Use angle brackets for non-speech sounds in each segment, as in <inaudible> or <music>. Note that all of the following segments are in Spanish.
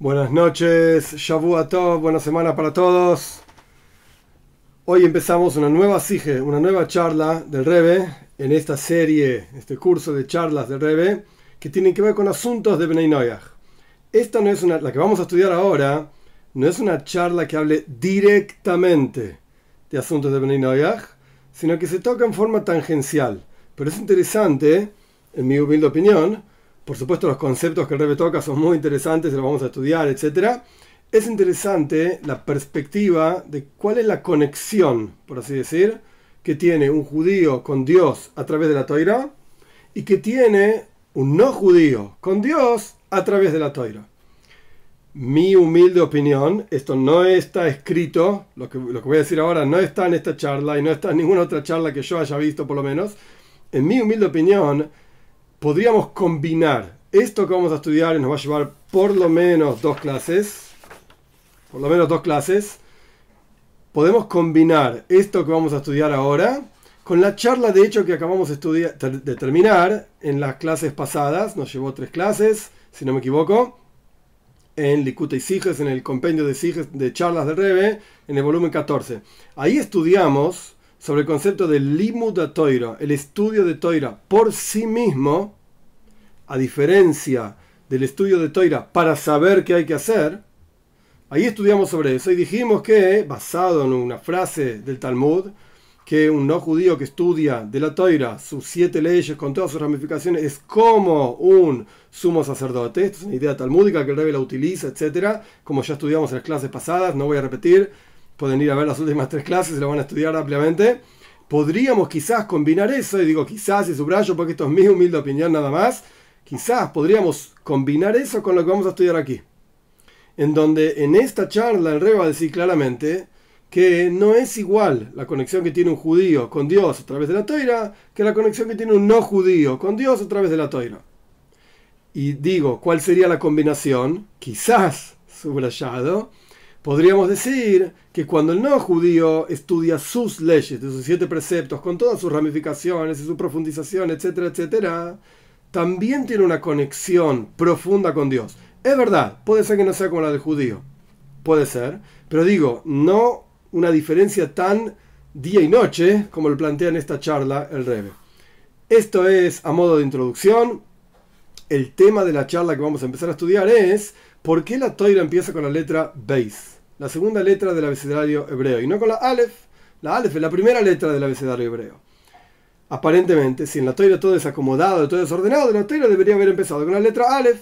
Buenas noches, Tov, buena semana para todos. Hoy empezamos una nueva sige, una nueva charla del Rebe en esta serie, este curso de charlas del Rebe que tienen que ver con asuntos de Bnei. Esta no es una, la que vamos a estudiar ahora, no es una charla que hable directamente de asuntos de Bnei sino que se toca en forma tangencial. Pero es interesante, en mi humilde opinión, por supuesto, los conceptos que el toca son muy interesantes, los vamos a estudiar, etc. Es interesante la perspectiva de cuál es la conexión, por así decir, que tiene un judío con Dios a través de la Toira y que tiene un no judío con Dios a través de la Toira. Mi humilde opinión, esto no está escrito, lo que, lo que voy a decir ahora no está en esta charla y no está en ninguna otra charla que yo haya visto por lo menos. En mi humilde opinión, podríamos combinar esto que vamos a estudiar nos va a llevar por lo menos dos clases, por lo menos dos clases, podemos combinar esto que vamos a estudiar ahora con la charla de hecho que acabamos de, de terminar en las clases pasadas, nos llevó tres clases, si no me equivoco, en Licuta y Siges, en el compendio de Siges de charlas de Rebe, en el volumen 14. Ahí estudiamos sobre el concepto de limud toira, el estudio de toira por sí mismo, a diferencia del estudio de toira para saber qué hay que hacer, ahí estudiamos sobre eso y dijimos que, basado en una frase del Talmud, que un no judío que estudia de la toira sus siete leyes con todas sus ramificaciones es como un sumo sacerdote. Esta es una idea talmúdica que el rey la utiliza, etc. Como ya estudiamos en las clases pasadas, no voy a repetir pueden ir a ver las últimas tres clases y lo van a estudiar ampliamente. Podríamos quizás combinar eso, y digo quizás y subrayo porque esto es mi humilde opinión nada más, quizás podríamos combinar eso con lo que vamos a estudiar aquí. En donde en esta charla el rey va a decir claramente que no es igual la conexión que tiene un judío con Dios a través de la toira que la conexión que tiene un no judío con Dios a través de la toira. Y digo, ¿cuál sería la combinación? Quizás, subrayado, Podríamos decir que cuando el no judío estudia sus leyes, de sus siete preceptos, con todas sus ramificaciones y su profundización, etcétera, etcétera, también tiene una conexión profunda con Dios. Es verdad, puede ser que no sea como la del judío, puede ser, pero digo, no una diferencia tan día y noche como lo plantea en esta charla el Rebe. Esto es a modo de introducción. El tema de la charla que vamos a empezar a estudiar es ¿Por qué la toira empieza con la letra Beis? La segunda letra del abecedario hebreo, y no con la Aleph. La Aleph es la primera letra del abecedario hebreo. Aparentemente, si en la toira todo es acomodado, todo es ordenado, la toira debería haber empezado con la letra Aleph,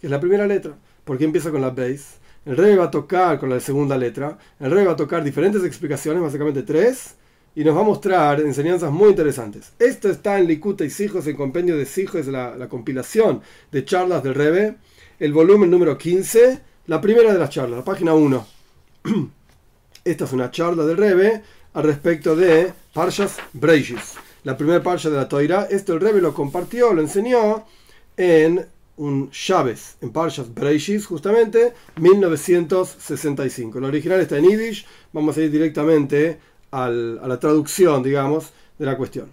que es la primera letra. ¿Por qué empieza con la Beis? El rey va a tocar con la segunda letra. El rey va a tocar diferentes explicaciones, básicamente tres, y nos va a mostrar enseñanzas muy interesantes. Esto está en Likuta y Sijos, el compendio de Sijos, la compilación de charlas del Rebe el volumen número 15, la primera de las charlas, la página 1. <clears throat> Esta es una charla del Rebe al respecto de Parshas Breishis, la primera parsha de la Toira. Esto el Rebe lo compartió, lo enseñó en un Shabes, en Parshas Breishis, justamente 1965. El original está en Yiddish, vamos a ir directamente a la traducción, digamos, de la cuestión.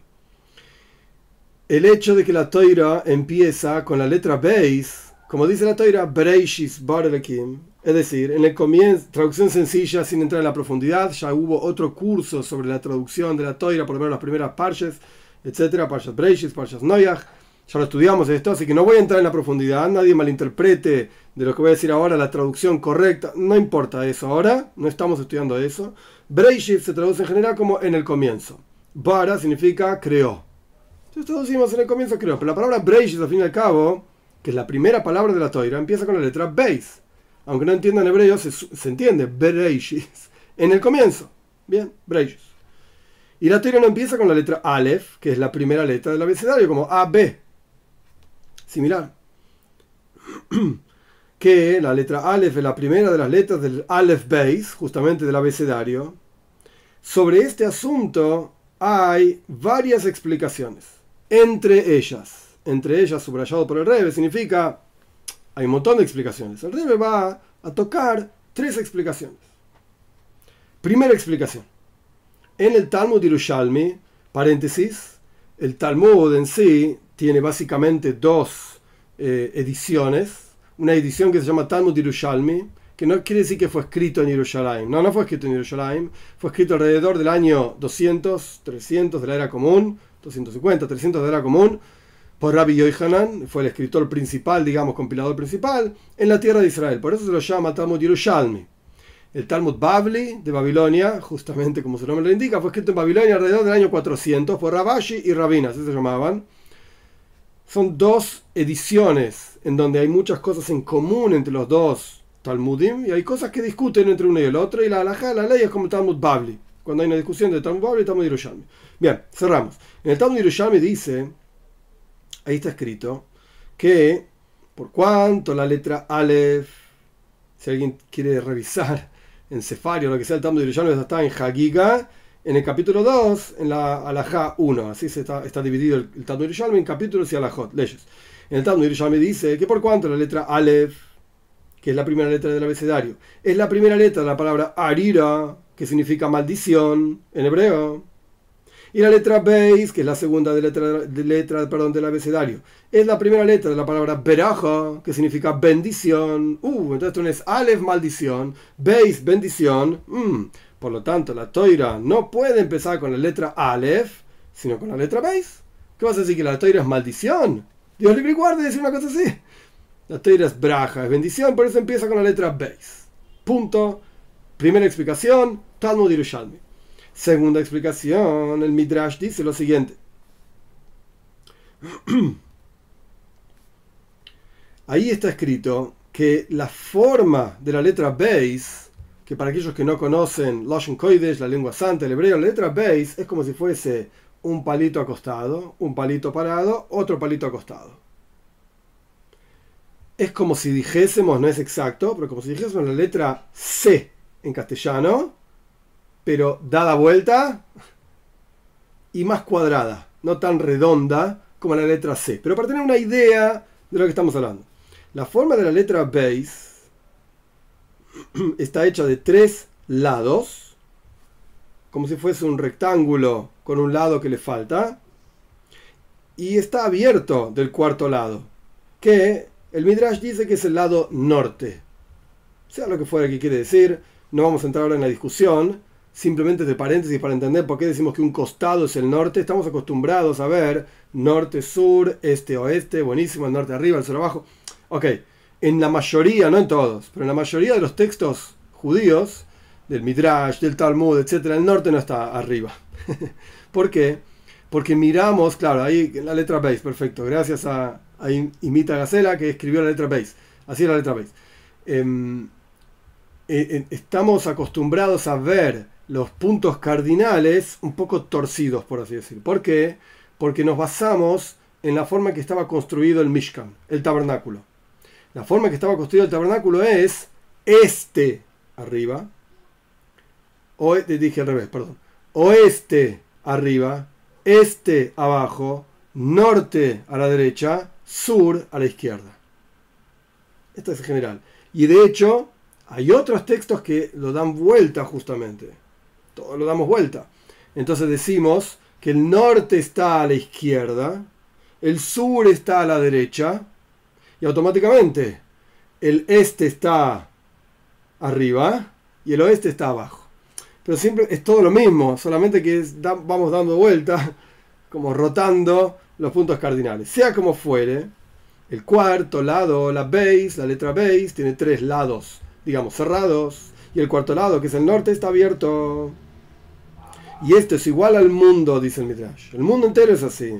El hecho de que la Toira empieza con la letra Beis como dice la Toira, Bereishis Barelekim, es decir, en el comienzo, traducción sencilla sin entrar en la profundidad, ya hubo otro curso sobre la traducción de la Toira, por lo menos las primeras parches, etcétera, parches Bereishis, parches Noyach, ya lo estudiamos esto, así que no voy a entrar en la profundidad, nadie malinterprete de lo que voy a decir ahora la traducción correcta, no importa eso ahora, no estamos estudiando eso. Bereishis se traduce en general como en el comienzo. Bara significa creó. Entonces traducimos en el comienzo creó, pero la palabra Bereishis al fin y al cabo que es la primera palabra de la Toira, empieza con la letra Beis. Aunque no entiendan hebreo, se, se entiende Bereishis en el comienzo. Bien, Bereishis. Y la Toira no empieza con la letra Aleph, que es la primera letra del abecedario, como AB. Similar. <clears throat> que la letra Aleph es la primera de las letras del Aleph Beis, justamente del abecedario. Sobre este asunto hay varias explicaciones. Entre ellas, entre ellas subrayado por el Rebe, significa, hay un montón de explicaciones. El Rebe va a tocar tres explicaciones. Primera explicación. En el Talmud Yerushalmi, paréntesis, el Talmud en sí tiene básicamente dos eh, ediciones. una edición que se llama Talmud Yerushalmi, que no quiere decir que fue escrito en Jerusalén. No, no fue escrito en Jerusalén. Fue escrito alrededor del año 200, 300 de la era común, 250, 300 de la era común, por Rabbi Yohanan, fue el escritor principal, digamos, compilador principal, en la tierra de Israel. Por eso se lo llama Talmud Yerushalmi. El Talmud Bavli de Babilonia, justamente como su nombre lo indica, fue escrito en Babilonia alrededor del año 400 por Rabashi y Rabina, así se llamaban. Son dos ediciones en donde hay muchas cosas en común entre los dos Talmudim y hay cosas que discuten entre uno y el otro y la ley es como el Talmud Bavli. Cuando hay una discusión de Talmud Bavli y Talmud Yerushalmi. Bien, cerramos. En el Talmud Yerushalmi dice, ahí está escrito, que por cuanto la letra Aleph, si alguien quiere revisar <laughs> en Cefario lo que sea el Talmud Yerushalmi, está en Hagiga, en el capítulo 2, en la Alajá 1, así se está, está dividido el, el Talmud Yerushalmi en capítulos y Alajot, leyes. En el Talmud Yerushalmi dice que por cuanto la letra Aleph, que es la primera letra del abecedario, es la primera letra de la palabra Arira, que significa maldición en hebreo, y la letra Beis, que es la segunda letra, de letra perdón, del abecedario, es la primera letra de la palabra Beraja, que significa bendición. Uh, entonces no es Aleph, maldición, Beis, bendición. Mm. Por lo tanto, la toira no puede empezar con la letra Aleph, sino con la letra Beis. ¿Qué vas a decir? ¿Que la toira es maldición? Dios libre y decir una cosa así. La toira es braja, es bendición, por eso empieza con la letra Beis. Punto. Primera explicación, Talmud Yerushalmi. Segunda explicación, el Midrash dice lo siguiente. <clears throat> Ahí está escrito que la forma de la letra Beis, que para aquellos que no conocen Lashon Kodesh, la lengua santa, el hebreo, la letra Beis es como si fuese un palito acostado, un palito parado, otro palito acostado. Es como si dijésemos, no es exacto, pero como si dijésemos la letra C en castellano, pero dada vuelta y más cuadrada, no tan redonda como la letra C. Pero para tener una idea de lo que estamos hablando. La forma de la letra base <clears throat> está hecha de tres lados, como si fuese un rectángulo con un lado que le falta, y está abierto del cuarto lado, que el Midrash dice que es el lado norte. Sea lo que fuera que quiere decir, no vamos a entrar ahora en la discusión, simplemente de paréntesis para entender por qué decimos que un costado es el norte. Estamos acostumbrados a ver norte, sur, este, oeste, buenísimo, el norte arriba, el sur abajo. Ok, en la mayoría, no en todos, pero en la mayoría de los textos judíos, del Midrash, del Talmud, etc., el norte no está arriba. <laughs> ¿Por qué? Porque miramos, claro, ahí la letra base, perfecto, gracias a, a Imita Gacela que escribió la letra base. Así es la letra base. Em, eh, eh, estamos acostumbrados a ver los puntos cardinales un poco torcidos, por así decir. ¿Por qué? Porque nos basamos en la forma que estaba construido el Mishkan, el tabernáculo. La forma que estaba construido el tabernáculo es este arriba, o dije al revés, perdón, oeste arriba, este abajo, norte a la derecha, sur a la izquierda. Esto es en general. Y de hecho, hay otros textos que lo dan vuelta justamente lo damos vuelta. Entonces decimos que el norte está a la izquierda, el sur está a la derecha, y automáticamente el este está arriba y el oeste está abajo. Pero siempre es todo lo mismo, solamente que vamos dando vuelta, <laughs> como rotando los puntos cardinales. Sea como fuere, el cuarto lado, la base, la letra base, tiene tres lados, digamos, cerrados, y el cuarto lado, que es el norte, está abierto. Y esto es igual al mundo, dice el Midrash. El mundo entero es así,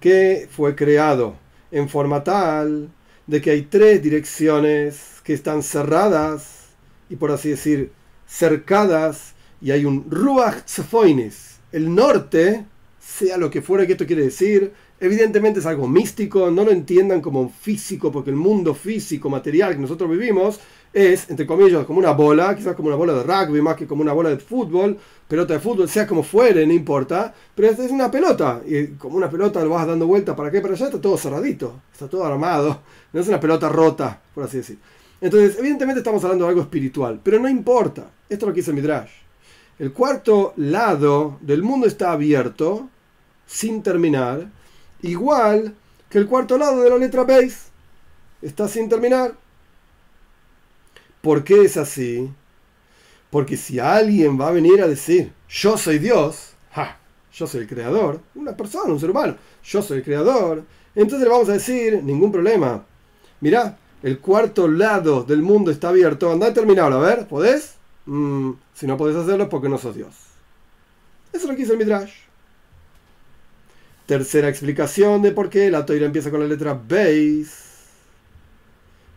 que fue creado en forma tal de que hay tres direcciones que están cerradas y por así decir cercadas y hay un Ruach Tzefoinis. El norte, sea lo que fuera que esto quiere decir, evidentemente es algo místico, no lo entiendan como físico, porque el mundo físico, material que nosotros vivimos, es, entre comillas, como una bola, quizás como una bola de rugby, más que como una bola de fútbol, pelota de fútbol, sea como fuere, no importa, pero es una pelota, y como una pelota lo vas dando vuelta para acá y para allá, está todo cerradito, está todo armado, no es una pelota rota, por así decir. Entonces, evidentemente estamos hablando de algo espiritual, pero no importa, esto es lo que dice Midrash. El cuarto lado del mundo está abierto, sin terminar, igual que el cuarto lado de la letra base está sin terminar ¿Por qué es así? Porque si alguien va a venir a decir, yo soy Dios, yo soy el creador, una persona, un ser humano, yo soy el creador, entonces le vamos a decir, ningún problema. Mirá, el cuarto lado del mundo está abierto, anda a terminarlo, a ver, ¿podés? Mm, si no podés hacerlo es porque no sos Dios. Eso es lo que dice el Midrash. Tercera explicación de por qué la toira empieza con la letra Beis.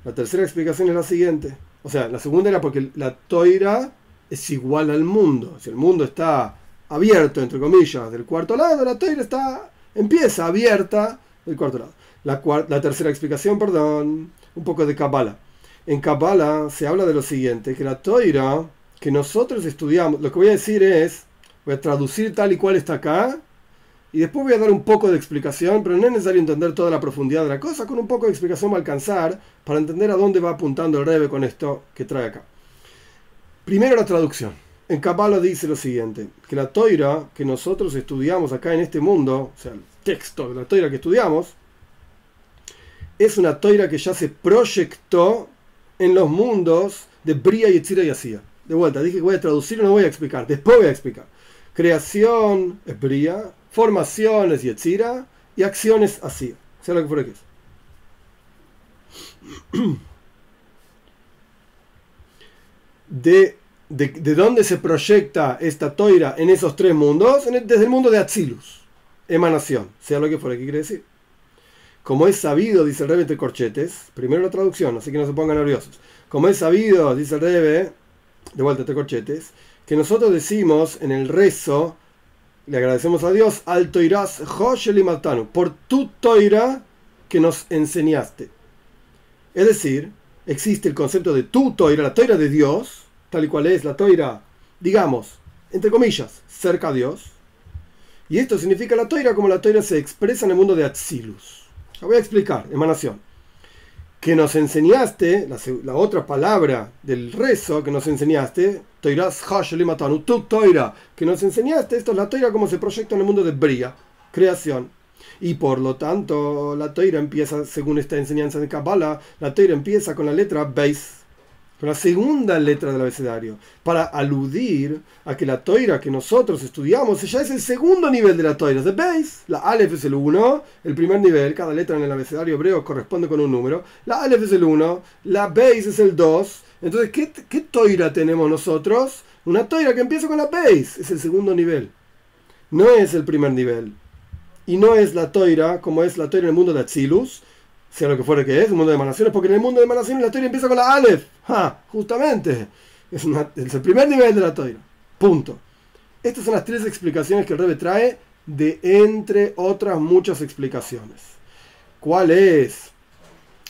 La tercera explicación es la siguiente. O sea, la segunda era porque la toira es igual al mundo. Si el mundo está abierto, entre comillas, del cuarto lado, la toira está, empieza abierta del cuarto lado. La, tercera explicación, perdón, un poco de Kabbalah. En Kabbalah se habla de lo siguiente, que la toira que nosotros estudiamos, lo que voy a decir es, voy a traducir tal y cual está acá, y después voy a dar un poco de explicación, pero no es necesario entender toda la profundidad de la cosa, con un poco de explicación va a alcanzar para entender a dónde va apuntando el Rebe con esto que trae acá. Primero la traducción. En Kabbalah dice lo siguiente, que la toira que nosotros estudiamos acá en este mundo, o sea, el texto de la toira que estudiamos, es una toira que ya se proyectó en los mundos de Bria, Yetzira y Asía. De vuelta, dije que voy a traducir no voy a explicar, después voy a explicar. Creación es Bria, formaciones Yetzira y acciones Asía. Sea lo que fuera que es. <clears throat> De de, dónde se proyecta esta toira en esos tres mundos, desde el mundo de Atzilus, emanación, sea lo que fuera, ¿qué quiere decir? Como es sabido, dice el Rebe entre corchetes, primero la traducción, así que no se pongan nerviosos. Como es sabido, dice el Rebe, de vuelta entre corchetes, que nosotros decimos en el rezo, le agradecemos a Dios, al y Matanu, por tu toira que nos enseñaste. Es decir, existe el concepto de tu toira, la toira de Dios, tal y cual es la toira, digamos, entre comillas, cerca a Dios. Y esto significa la toira como la toira se expresa en el mundo de Atzilus. La voy a explicar, emanación. Que nos enseñaste, la, otra palabra del rezo que nos enseñaste, toiras matanu, tu toira, que nos enseñaste, esto es la toira como se proyecta en el mundo de Bria, creación. Y por lo tanto, la toira empieza, según esta enseñanza de Kabbalah, la toira empieza con la letra Beis, con la segunda letra del abecedario, para aludir a que la toira que nosotros estudiamos ya es el segundo nivel de la toira, base. La alef es el 1, el primer nivel, cada letra en el abecedario hebreo corresponde con un número. La alef es el 1, la base es el 2. Entonces, ¿qué, ¿qué toira tenemos nosotros? Una toira que empieza con la base, es el segundo nivel. No es el primer nivel. Y no es la toira como es la toira en el mundo de Atzilus, sea lo que fuera que es, un mundo de emanaciones, porque en el mundo de emanaciones la toira empieza con la Aleph. ¡Ja! Justamente. Es, el primer nivel de la toira. Punto. Estas son las tres explicaciones que el Rebe trae de entre otras muchas explicaciones. ¿Cuál es?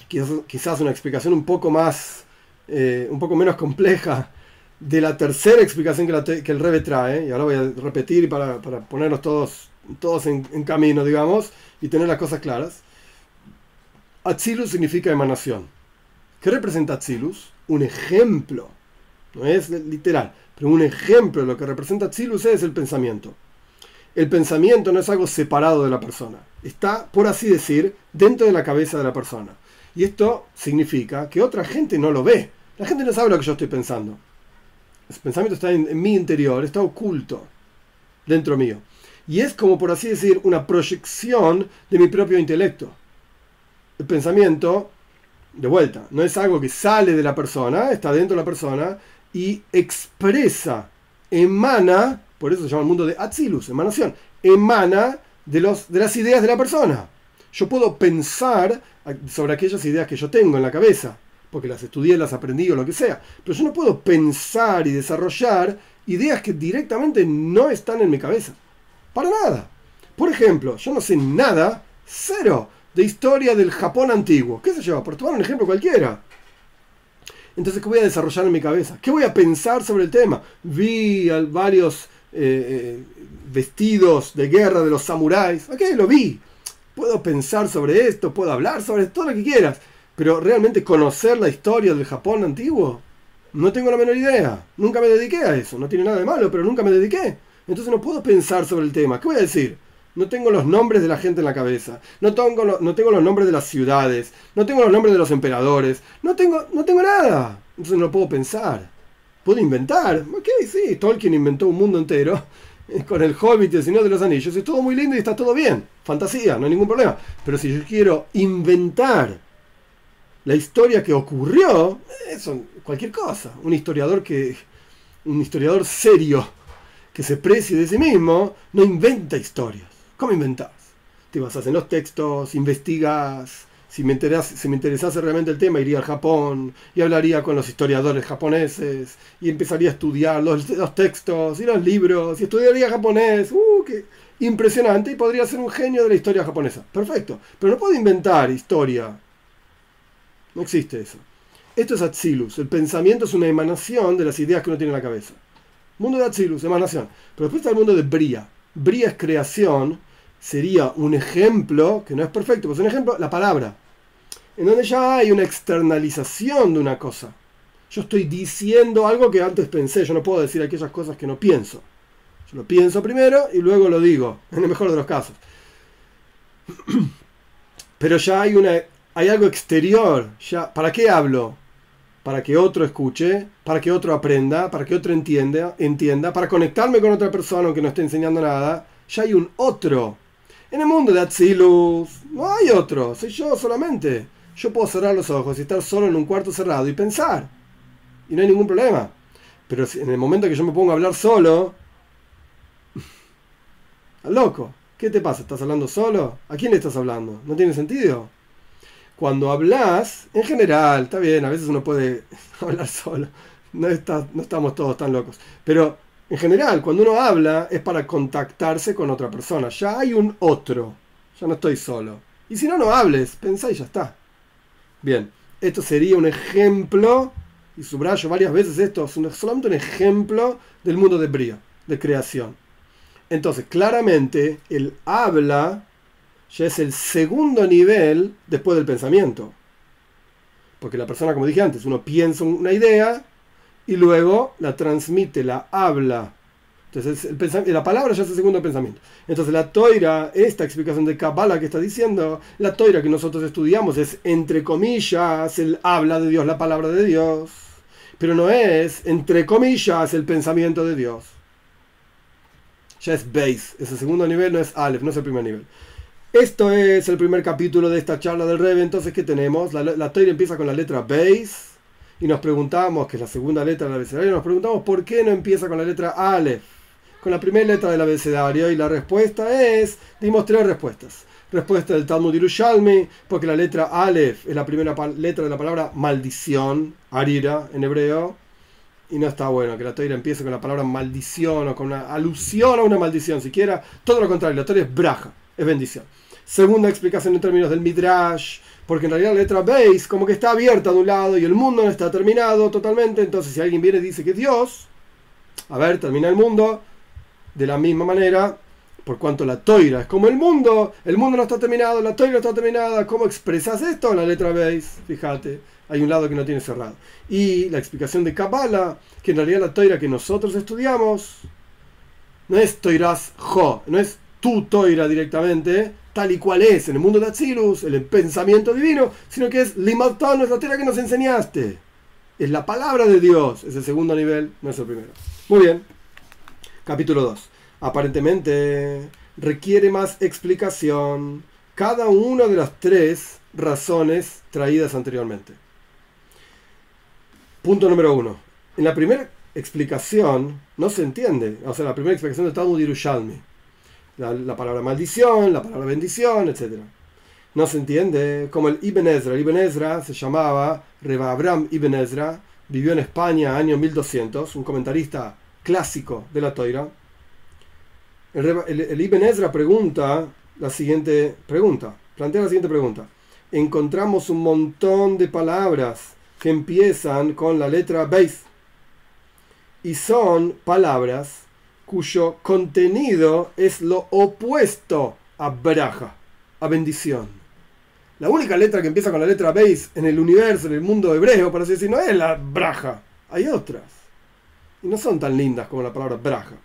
Quizás, una explicación un poco más, eh, un poco menos compleja de la tercera explicación que, el Rebe trae, y ahora voy a repetir para, para ponernos todos, todos en, en camino, digamos, y tener las cosas claras. Atzilus significa emanación. ¿Qué representa Atzilus? Un ejemplo. No es literal, pero un ejemplo de lo que representa Atzilus es el pensamiento. El pensamiento no es algo separado de la persona. Está, por así decir, dentro de la cabeza de la persona. Y esto significa que otra gente no lo ve. La gente no sabe lo que yo estoy pensando. El pensamiento está en, en mi interior, está oculto dentro mío. Y es como, por así decir, una proyección de mi propio intelecto el pensamiento, de vuelta, no es algo que sale de la persona, está dentro de la persona y expresa, emana, por eso se llama el mundo de Atzilus, emanación, emana de, los, de las ideas de la persona. Yo puedo pensar sobre aquellas ideas que yo tengo en la cabeza, porque las estudié, las aprendí o lo que sea, pero yo no puedo pensar y desarrollar ideas que directamente no están en mi cabeza. Para nada. Por ejemplo, yo no sé nada, cero, de historia del Japón antiguo. ¿Qué sé yo? Por tomar un ejemplo cualquiera. Entonces, ¿qué voy a desarrollar en mi cabeza? ¿Qué voy a pensar sobre el tema? Vi varios eh, eh, vestidos de guerra de los samuráis. Ok, lo vi. Puedo pensar sobre esto, puedo hablar sobre todo lo que quieras. Pero realmente conocer la historia del Japón antiguo, no tengo la menor idea. Nunca me dediqué a eso. No tiene nada de malo, pero nunca me dediqué. Entonces no puedo pensar sobre el tema. ¿Qué voy a decir? No tengo los nombres de la gente en la cabeza. No tengo, no tengo los nombres de las ciudades. No tengo los nombres de los emperadores. No tengo, no tengo nada. entonces no puedo pensar. Puedo inventar. Ok, sí, Tolkien inventó un mundo entero <laughs> con el Hobbit y el Señor de los Anillos. Es todo muy lindo y está todo bien. Fantasía, no hay ningún problema. Pero si yo quiero inventar la historia que ocurrió, eso, cualquier cosa. Un historiador que. Un historiador serio que se precie de sí mismo, no inventa historias. ¿Cómo inventas? Te basas en los textos, investigas. Si me, interesase realmente el tema, iría al Japón y hablaría con los historiadores japoneses y empezaría a estudiar los, los textos y los libros y estudiaría japonés. ¡Uh, qué impresionante! Y podría ser un genio de la historia japonesa. Perfecto. Pero no puedo inventar historia no existe eso. Esto es Atzilus. El pensamiento es una emanación de las ideas que uno tiene en la cabeza. Mundo de Atzilus, emanación. Pero después está el mundo de Bria. Bria es creación. Sería un ejemplo, que no es perfecto, pero es un ejemplo, la palabra. En donde ya hay una externalización de una cosa. Yo estoy diciendo algo que antes pensé. Yo no puedo decir aquellas cosas que no pienso. Yo lo pienso primero y luego lo digo, <laughs> en el mejor de los casos. <clears throat> Pero ya hay una hay algo exterior. Ya, ¿Para qué hablo? Para que otro escuche, para que otro aprenda, para que otro entienda, entienda, para conectarme con otra persona que no esté enseñando nada. Ya hay un otro. En el mundo de Atsilus no hay otro, soy yo solamente. Yo puedo cerrar los ojos y estar solo en un cuarto cerrado y pensar. Y no hay ningún problema. Pero en el momento que yo me pongo a hablar solo, <laughs> loco, ¿qué te pasa? ¿Estás hablando solo? ¿A quién le estás hablando? ¿No tiene sentido? cuando hablas, en general, está bien, a veces uno puede <laughs> hablar solo, no estamos todos tan locos, pero en general, cuando uno habla es para contactarse con otra persona, ya hay un otro, ya no estoy solo. Y si no, no hables, pensá y ya está. Bien, esto sería un ejemplo, y subrayo varias veces esto, es solamente un ejemplo del mundo de Bria, de creación. Entonces, claramente, el habla ya es el segundo nivel después del pensamiento. Porque la persona, como dije antes, uno piensa una idea y luego la transmite, la habla. Entonces, el la palabra ya es el segundo pensamiento. Entonces, la toira, esta explicación de Kabbalah que está diciendo, la toira que nosotros estudiamos es, entre comillas, el habla de Dios, la palabra de Dios. Pero no es, entre comillas, el pensamiento de Dios. Ya es base. Ese segundo nivel no es Aleph, no es el primer nivel. Esto es el primer capítulo de esta charla del Rebe. Entonces, ¿qué tenemos? La, la empieza con la letra Beis y nos preguntamos, que es la segunda letra del abecedario, nos preguntamos por qué no empieza con la letra Aleph, con la primera letra del abecedario. Y la respuesta es, dimos tres respuestas. Respuesta del Talmud Yerushalmi, porque la letra Aleph es la primera letra de la palabra maldición, arira en hebreo. Y no está bueno que la Torah empiece con la palabra maldición o con una alusión a una maldición siquiera. Todo lo contrario, la Torah es braja es bendición. Segunda explicación en términos del Midrash, porque en realidad la letra Beis como que está abierta de un lado y el mundo no está terminado totalmente, entonces si alguien viene y dice que Dios, a ver, termina el mundo, de la misma manera, por cuanto la toira es como el mundo, el mundo no está terminado, la toira está terminada, ¿cómo expresas esto en la letra Beis? Fíjate, hay un lado que no tiene cerrado. Y la explicación de Kabbalah, que en realidad la toira que nosotros estudiamos, no es toiras jo, no es tu toira directamente, tal y cual es en el mundo de Atzilus, el pensamiento divino, sino que es limatón, es la toira que nos enseñaste. Es la palabra de Dios, es el segundo nivel, no es el primero. Muy bien. Capítulo 2. Aparentemente requiere más explicación cada una de las tres razones traídas anteriormente. Punto número uno. En la primera explicación no se entiende, o sea, la primera explicación de Talmud Yerushalmi la, palabra maldición, la palabra bendición, etc. No se entiende como el Ibn Ezra. El Ibn Ezra se llamaba Reba Abraham Ibn Ezra, vivió en España año 1200, un comentarista clásico de la Toira. El, Ibn Ezra pregunta la siguiente pregunta, plantea la siguiente pregunta. Encontramos un montón de palabras que empiezan con la letra Beis y son palabras cuyo contenido es lo opuesto a braja, a bendición. La única letra que empieza con la letra Beis en el universo, en el mundo hebreo, por así decir, no es la braja. Hay otras. Y no son tan lindas como la palabra braja.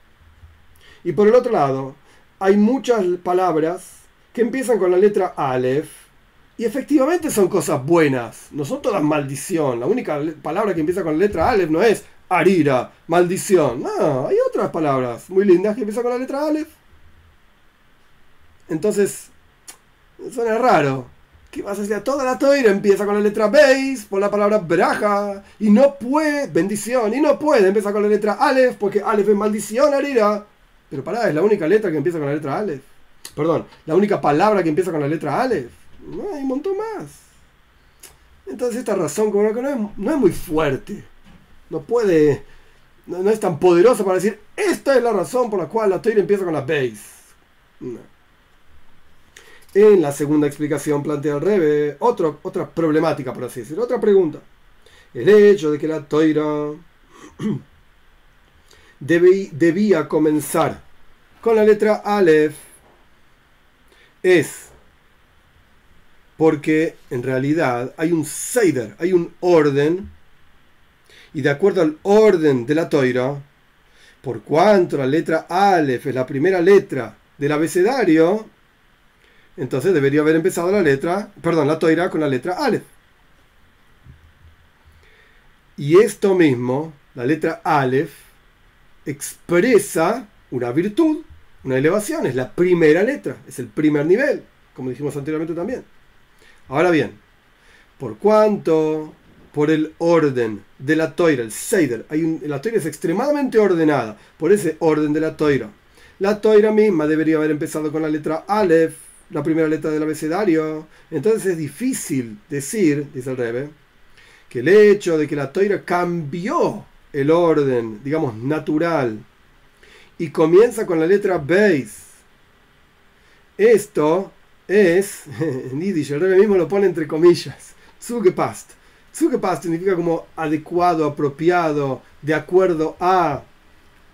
Y por el otro lado, hay muchas palabras que empiezan con la letra Aleph Y efectivamente son cosas buenas, no son todas maldición. La única palabra que empieza con la letra Aleph no es arira, maldición. No, hay otras palabras muy lindas que empiezan con la letra Aleph. Entonces, suena raro. ¿Qué vas a decir? Toda la toira empieza con la letra Beis por la palabra braja. Y no puede, bendición, y no puede empezar con la letra Aleph porque Aleph es maldición, arira. Pero pará, es la única letra que empieza con la letra Aleph. Perdón, la única palabra que empieza con la letra Aleph. No, hay un montón más. Entonces esta razón como que no es, no es muy fuerte. No puede, no, es tan poderosa para decir, esta es la razón por la cual la Torah empieza con la base. En la segunda explicación plantea el Rebe otra problemática, por así decirlo, otra pregunta. El hecho de que la Toira <clears throat> debía comenzar con la letra Aleph es porque en realidad hay un Seider, hay un orden, y de acuerdo al orden de la toira, por cuanto la letra Aleph es la primera letra del abecedario, entonces debería haber empezado la letra, perdón, la toira con la letra Aleph. Y esto mismo, la letra Aleph, expresa una virtud, una elevación, es la primera letra, es el primer nivel, como dijimos anteriormente también. Ahora bien, por cuanto por el orden de la toira, el Seider, hay la toira es extremadamente ordenada, por ese orden de la toira. La toira misma debería haber empezado con la letra Aleph, la primera letra del abecedario. Entonces es difícil decir, dice el Rebe, que el hecho de que la toira cambió el orden, digamos, natural, y comienza con la letra Beis, esto es, <laughs> en el rey mismo lo pone entre comillas, Zugepast. Zugepast significa como adecuado, apropiado, de acuerdo a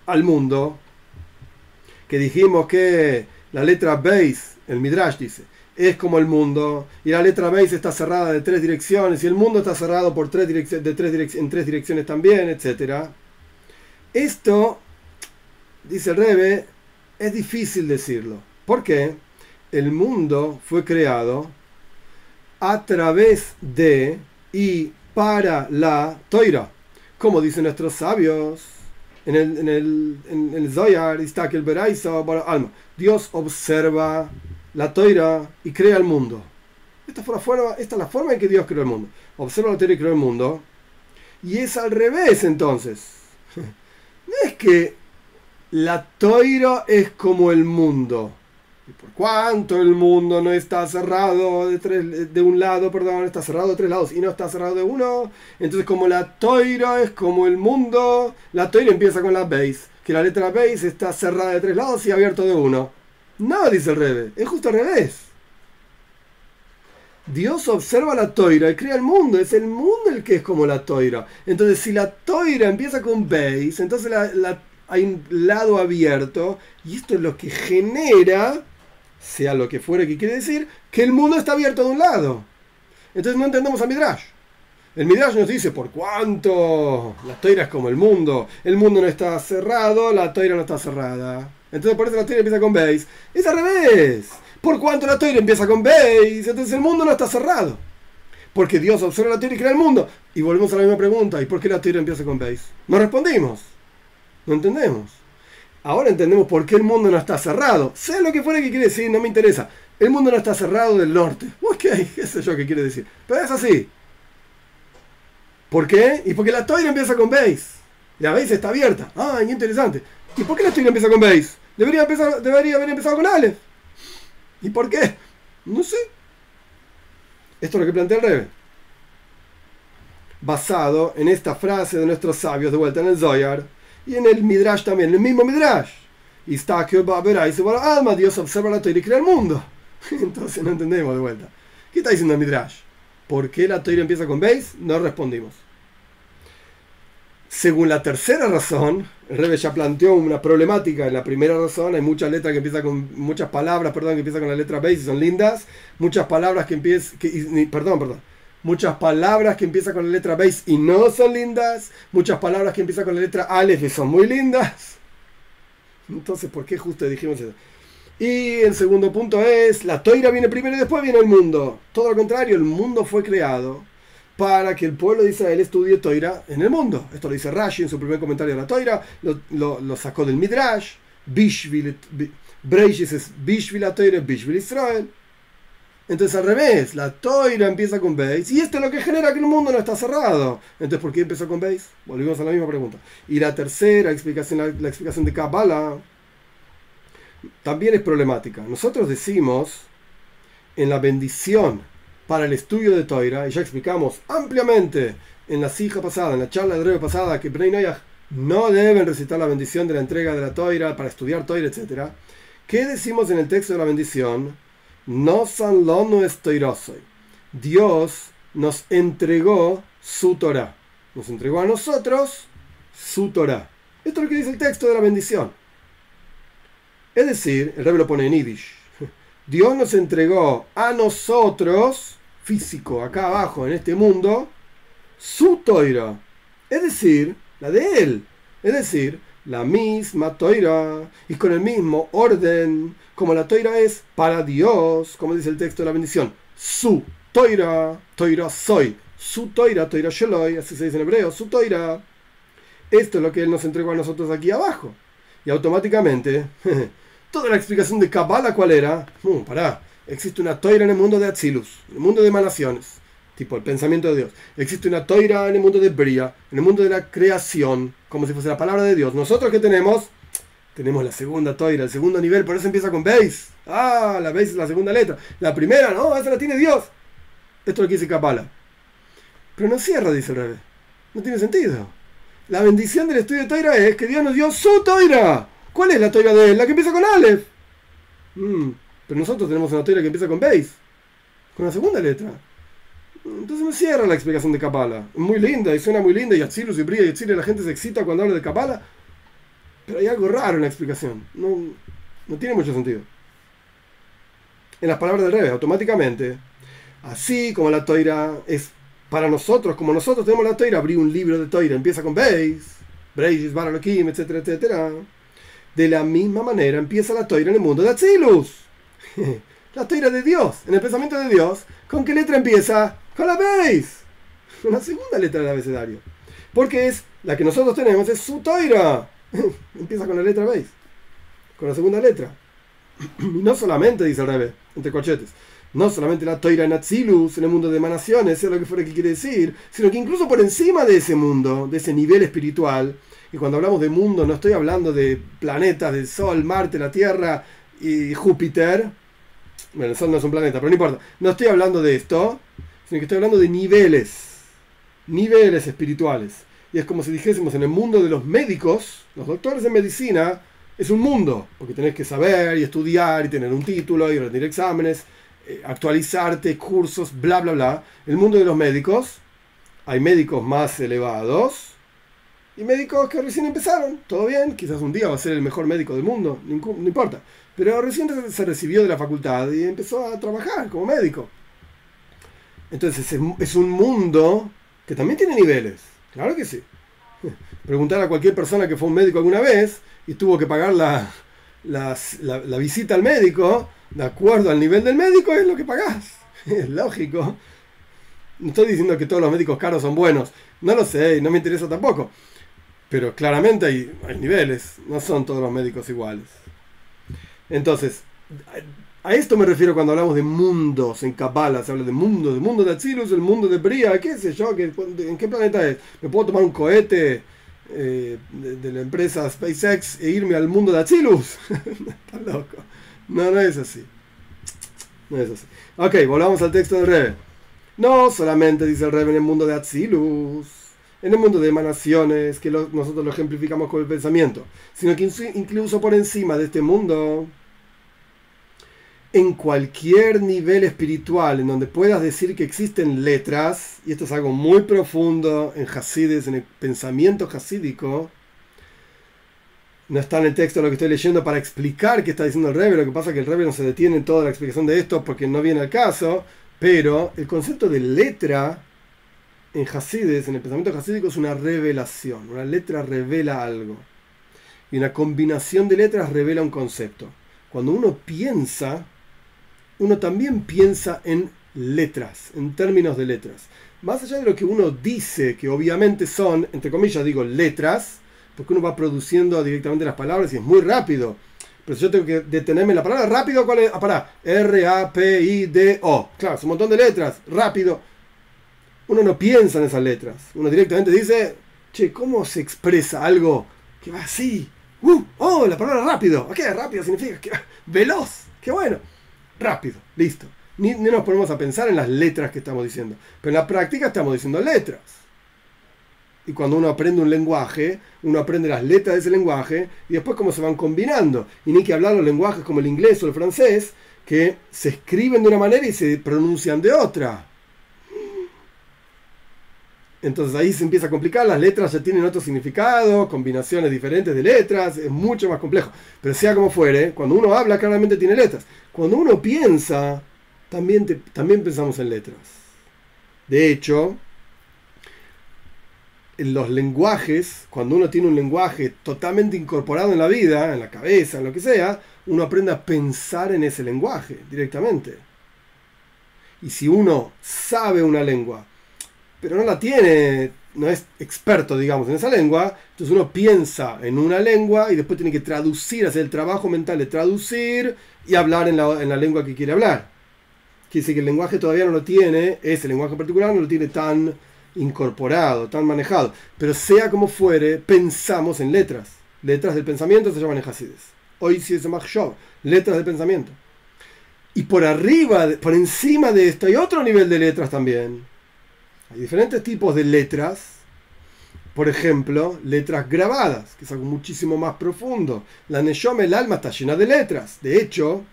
al mundo. Que dijimos que la letra Beis, el Midrash dice, es como el mundo, y la letra Beis está cerrada de tres direcciones, y el mundo está cerrado por tres de tres en tres direcciones también, etc. Esto, dice el Rebe, es difícil decirlo. ¿Por qué? el mundo fue creado a través de y para la toira, como dicen nuestros sabios en el, en el, en el Zoyar, el Alma. Dios observa la toira y crea el mundo. Esta es la forma en que Dios creó el mundo. Observa la toira y creó el mundo. Y es al revés entonces. <laughs> No es que la toira es como el mundo y por cuanto el mundo no está cerrado de, tres, de un lado, perdón, está cerrado de tres lados y no está cerrado de uno, entonces como la toira es como el mundo, la toira empieza con la base, que la letra base está cerrada de tres lados y abierto de uno. No, dice el Rebe, es justo al revés. Dios observa la toira y crea el mundo, es el mundo el que es como la toira. Entonces, si la toira empieza con base, entonces hay un lado abierto y esto es lo que genera sea lo que fuere que quiere decir, que el mundo está abierto de un lado. Entonces no entendemos a Midrash. El Midrash nos dice, por cuánto la toira es como el mundo, el mundo no está cerrado, la toira no está cerrada. Entonces por eso la toira empieza con Beis. Es al revés. Por cuánto la toira empieza con Beis, entonces el mundo no está cerrado. Porque Dios observa la toira y crea el mundo. Y volvemos a la misma pregunta, ¿y por qué la toira empieza con Beis? No respondimos. No entendemos. Ahora entendemos por qué el mundo no está cerrado. Sé lo que fuera que quiere decir, no me interesa. El mundo no está cerrado del norte. Ok, <laughs> qué sé yo qué quiere decir. Pero es así. ¿Por qué? Y porque la toira empieza con base. La base está abierta. Ah, interesante. ¿Y por qué la toira empieza con base? Debería haber empezado con Aleph. ¿Y por qué? No sé. Esto es lo que plantea el Rebe. Basado en esta frase de nuestros sabios de vuelta en el Zoyar y en el Midrash también, en el mismo Midrash. Y está que va a ver ahí, bueno, alma, Dios observa la Torah y crea el mundo. <laughs> Entonces no entendemos de vuelta. ¿Qué está diciendo el Midrash? ¿Por qué la Torah empieza con Beis? No respondimos. Según la tercera razón, el Rebe ya planteó una problemática en la primera razón. Hay muchas letras que empiezan con muchas palabras, perdón, que empiezan con la letra Beis y son lindas. Muchas palabras que empiezan, perdón, perdón muchas palabras que empiezan con la letra Beis y no son lindas, muchas palabras que empiezan con la letra Aleph y son muy lindas. Entonces, ¿por qué justo dijimos eso? Y el segundo punto es, la toira viene primero y después viene el mundo. Todo lo contrario, el mundo fue creado para que el pueblo de Israel estudie toira en el mundo. Esto lo dice Rashi en su primer comentario de la toira, lo, sacó del Midrash, Bishvil, es Bishvil la toira, Bishvil Israel. Entonces al revés, la toira empieza con Beis y esto es lo que genera que el mundo no está cerrado. Entonces, ¿por qué empezó con Beis? Volvimos a la misma pregunta. Y la tercera explicación, la, explicación de Kabbalah, también es problemática. Nosotros decimos en la bendición para el estudio de Toira, y ya explicamos ampliamente en la sija pasada, en la charla de breve pasada, que Bnei no deben recitar la bendición de la entrega de la Toira para estudiar Toira, etc. ¿Qué decimos en el texto de la bendición? No san. Dios nos entregó su Torah. Nos entregó a nosotros su Torah. Esto es lo que dice el texto de la bendición. Es decir, el rey lo pone en Yiddish. <laughs> Dios nos entregó a nosotros, físico, acá abajo, en este mundo, su toira. Es decir, la de él. Es decir, la misma toira. Y con el mismo orden como la toira es para Dios, como dice el texto de la bendición, su toira, toira soy, su toira, toira sheloy, así se dice en hebreo, su toira. Esto es lo que Él nos entregó a nosotros aquí abajo. Y automáticamente, <laughs> toda la explicación de Kabbalah, ¿cuál era? Uh, pará, existe una toira en el mundo de Atzilus, en el mundo de emanaciones, tipo el pensamiento de Dios. Existe una toira en el mundo de Bria, en el mundo de la creación, como si fuese la palabra de Dios. Nosotros que tenemos tenemos la segunda toira, el segundo nivel, por eso empieza con base. Ah, la base es la segunda letra. La primera, no, esa la tiene Dios. Esto es lo que. Pero no cierra, dice el rey. No tiene sentido. La bendición del estudio de toira es que Dios nos dio su toira. ¿Cuál es la toira de él? La que empieza con Aleph. Mm, pero nosotros tenemos una toira que empieza con base. Con la segunda letra. Entonces no cierra la explicación de Kapala. Muy linda y suena muy linda. Y Atzilus y brilla y Chile la gente se excita cuando habla de Kapala. Pero hay algo raro en la explicación. No, no tiene mucho sentido. En las palabras del revés, automáticamente, así como la toira es para nosotros, como nosotros tenemos la toira, abrí un libro de toira, empieza con Beis, Breis, Baralokim, etcétera, etcétera. De la misma manera empieza la toira en el mundo de Atzilus. <laughs> la toira de Dios, en el pensamiento de Dios. ¿Con qué letra empieza? Con la Beis. Segunda letra del abecedario. Porque es la que nosotros tenemos, es su toira. <laughs> Empieza con la letra base, con la segunda letra. <clears throat> Y no solamente, dice el Rebe, entre cochetes, no solamente la Toira Natzilus en el mundo de emanaciones, es lo que fuera que quiere decir, sino que incluso por encima de ese mundo, de ese nivel espiritual, y cuando hablamos de mundo no estoy hablando de planetas, del Sol, Marte, la Tierra y Júpiter, bueno, el Sol no es un planeta, pero no importa, no estoy hablando de esto, sino que estoy hablando de niveles, niveles espirituales. Y es como si dijésemos en el mundo de los médicos, los doctores de medicina, es un mundo, porque tenés que saber y estudiar y tener un título y rendir exámenes, eh, actualizarte, cursos, bla, bla, bla. El mundo de los médicos, hay médicos más elevados y médicos que recién empezaron, todo bien, quizás un día va a ser el mejor médico del mundo, no importa, pero recién se recibió de la facultad y empezó a trabajar como médico. Entonces es un mundo que también tiene niveles. Claro que sí. Preguntar a cualquier persona que fue un médico alguna vez y tuvo que pagar la, la, visita al médico, de acuerdo al nivel del médico, es lo que pagás. <laughs> Es lógico. No estoy diciendo que todos los médicos caros son buenos. No lo sé y no me interesa tampoco. Pero claramente hay, hay niveles. No son todos los médicos iguales. Entonces, a esto me refiero cuando hablamos de mundos en Kabbalah, se habla de mundo, de mundo de Atzilus, el mundo de Bria, qué sé yo, ¿en qué planeta es? ¿Me puedo tomar un cohete eh, de, la empresa SpaceX e irme al mundo de Atzilus? <laughs> Está loco. No, no es así. No es así. Ok, volvamos al texto del Rebe. No solamente dice el Rebe en el mundo de Atzilus, en el mundo de emanaciones, que nosotros lo ejemplificamos con el pensamiento, sino que incluso por encima de este mundo en cualquier nivel espiritual en donde puedas decir que existen letras, y esto es algo muy profundo en Hasides, en el pensamiento hasídico, no está en el texto lo que estoy leyendo para explicar qué está diciendo el Rebbe, lo que pasa es que el Rebbe no se detiene en toda la explicación de esto porque no viene al caso, pero el concepto de letra en Hasides, en el pensamiento hasídico, es una revelación, una letra revela algo, y una combinación de letras revela un concepto. cuando uno piensa, uno también piensa en letras, en términos de letras. Más allá de lo que uno dice, que obviamente son, entre comillas digo, letras, porque uno va produciendo directamente las palabras y es muy rápido. Pero si yo tengo que detenerme en la palabra rápido, ¿cuál es? Ah, pará. R-A-P-I-D-O. Claro, es un montón de letras. Rápido. Uno no piensa en esas letras. Uno directamente dice, che, ¿cómo se expresa algo que va así? Uh, oh, la palabra rápido. ¿Qué? Rápido significa que veloz. Qué bueno. Rápido. Listo. Ni, ni nos ponemos a pensar en las letras que estamos diciendo. Pero en la práctica estamos diciendo letras. Y cuando uno aprende un lenguaje, uno aprende las letras de ese lenguaje y después cómo se van combinando. Y ni que hablar los lenguajes como el inglés o el francés, que se escriben de una manera y se pronuncian de otra. Entonces ahí se empieza a complicar, las letras ya tienen otro significado, combinaciones diferentes de letras, es mucho más complejo. Pero sea como fuere, cuando uno habla claramente tiene letras. Cuando uno piensa, también, también pensamos en letras. De hecho, en los lenguajes, cuando uno tiene un lenguaje totalmente incorporado en la vida, en la cabeza, en lo que sea, uno aprende a pensar en ese lenguaje directamente. Y si uno sabe una lengua, pero no la tiene, no es experto, digamos, en esa lengua, entonces uno piensa en una lengua y después tiene que traducir, hacer el trabajo mental de traducir y hablar en la, en la lengua que quiere hablar. Quiere decir que el lenguaje todavía no lo tiene, ese lenguaje en particular no lo tiene tan incorporado, tan manejado. Pero sea como fuere, pensamos en letras. Letras del pensamiento se llaman Hasides. Hoy sí es show letras del pensamiento. Y por arriba, por encima de esto, hay otro nivel de letras también. Hay diferentes tipos de letras. Por ejemplo, letras grabadas, que es algo muchísimo más profundo. La Neshome, el alma, está llena de letras. De hecho,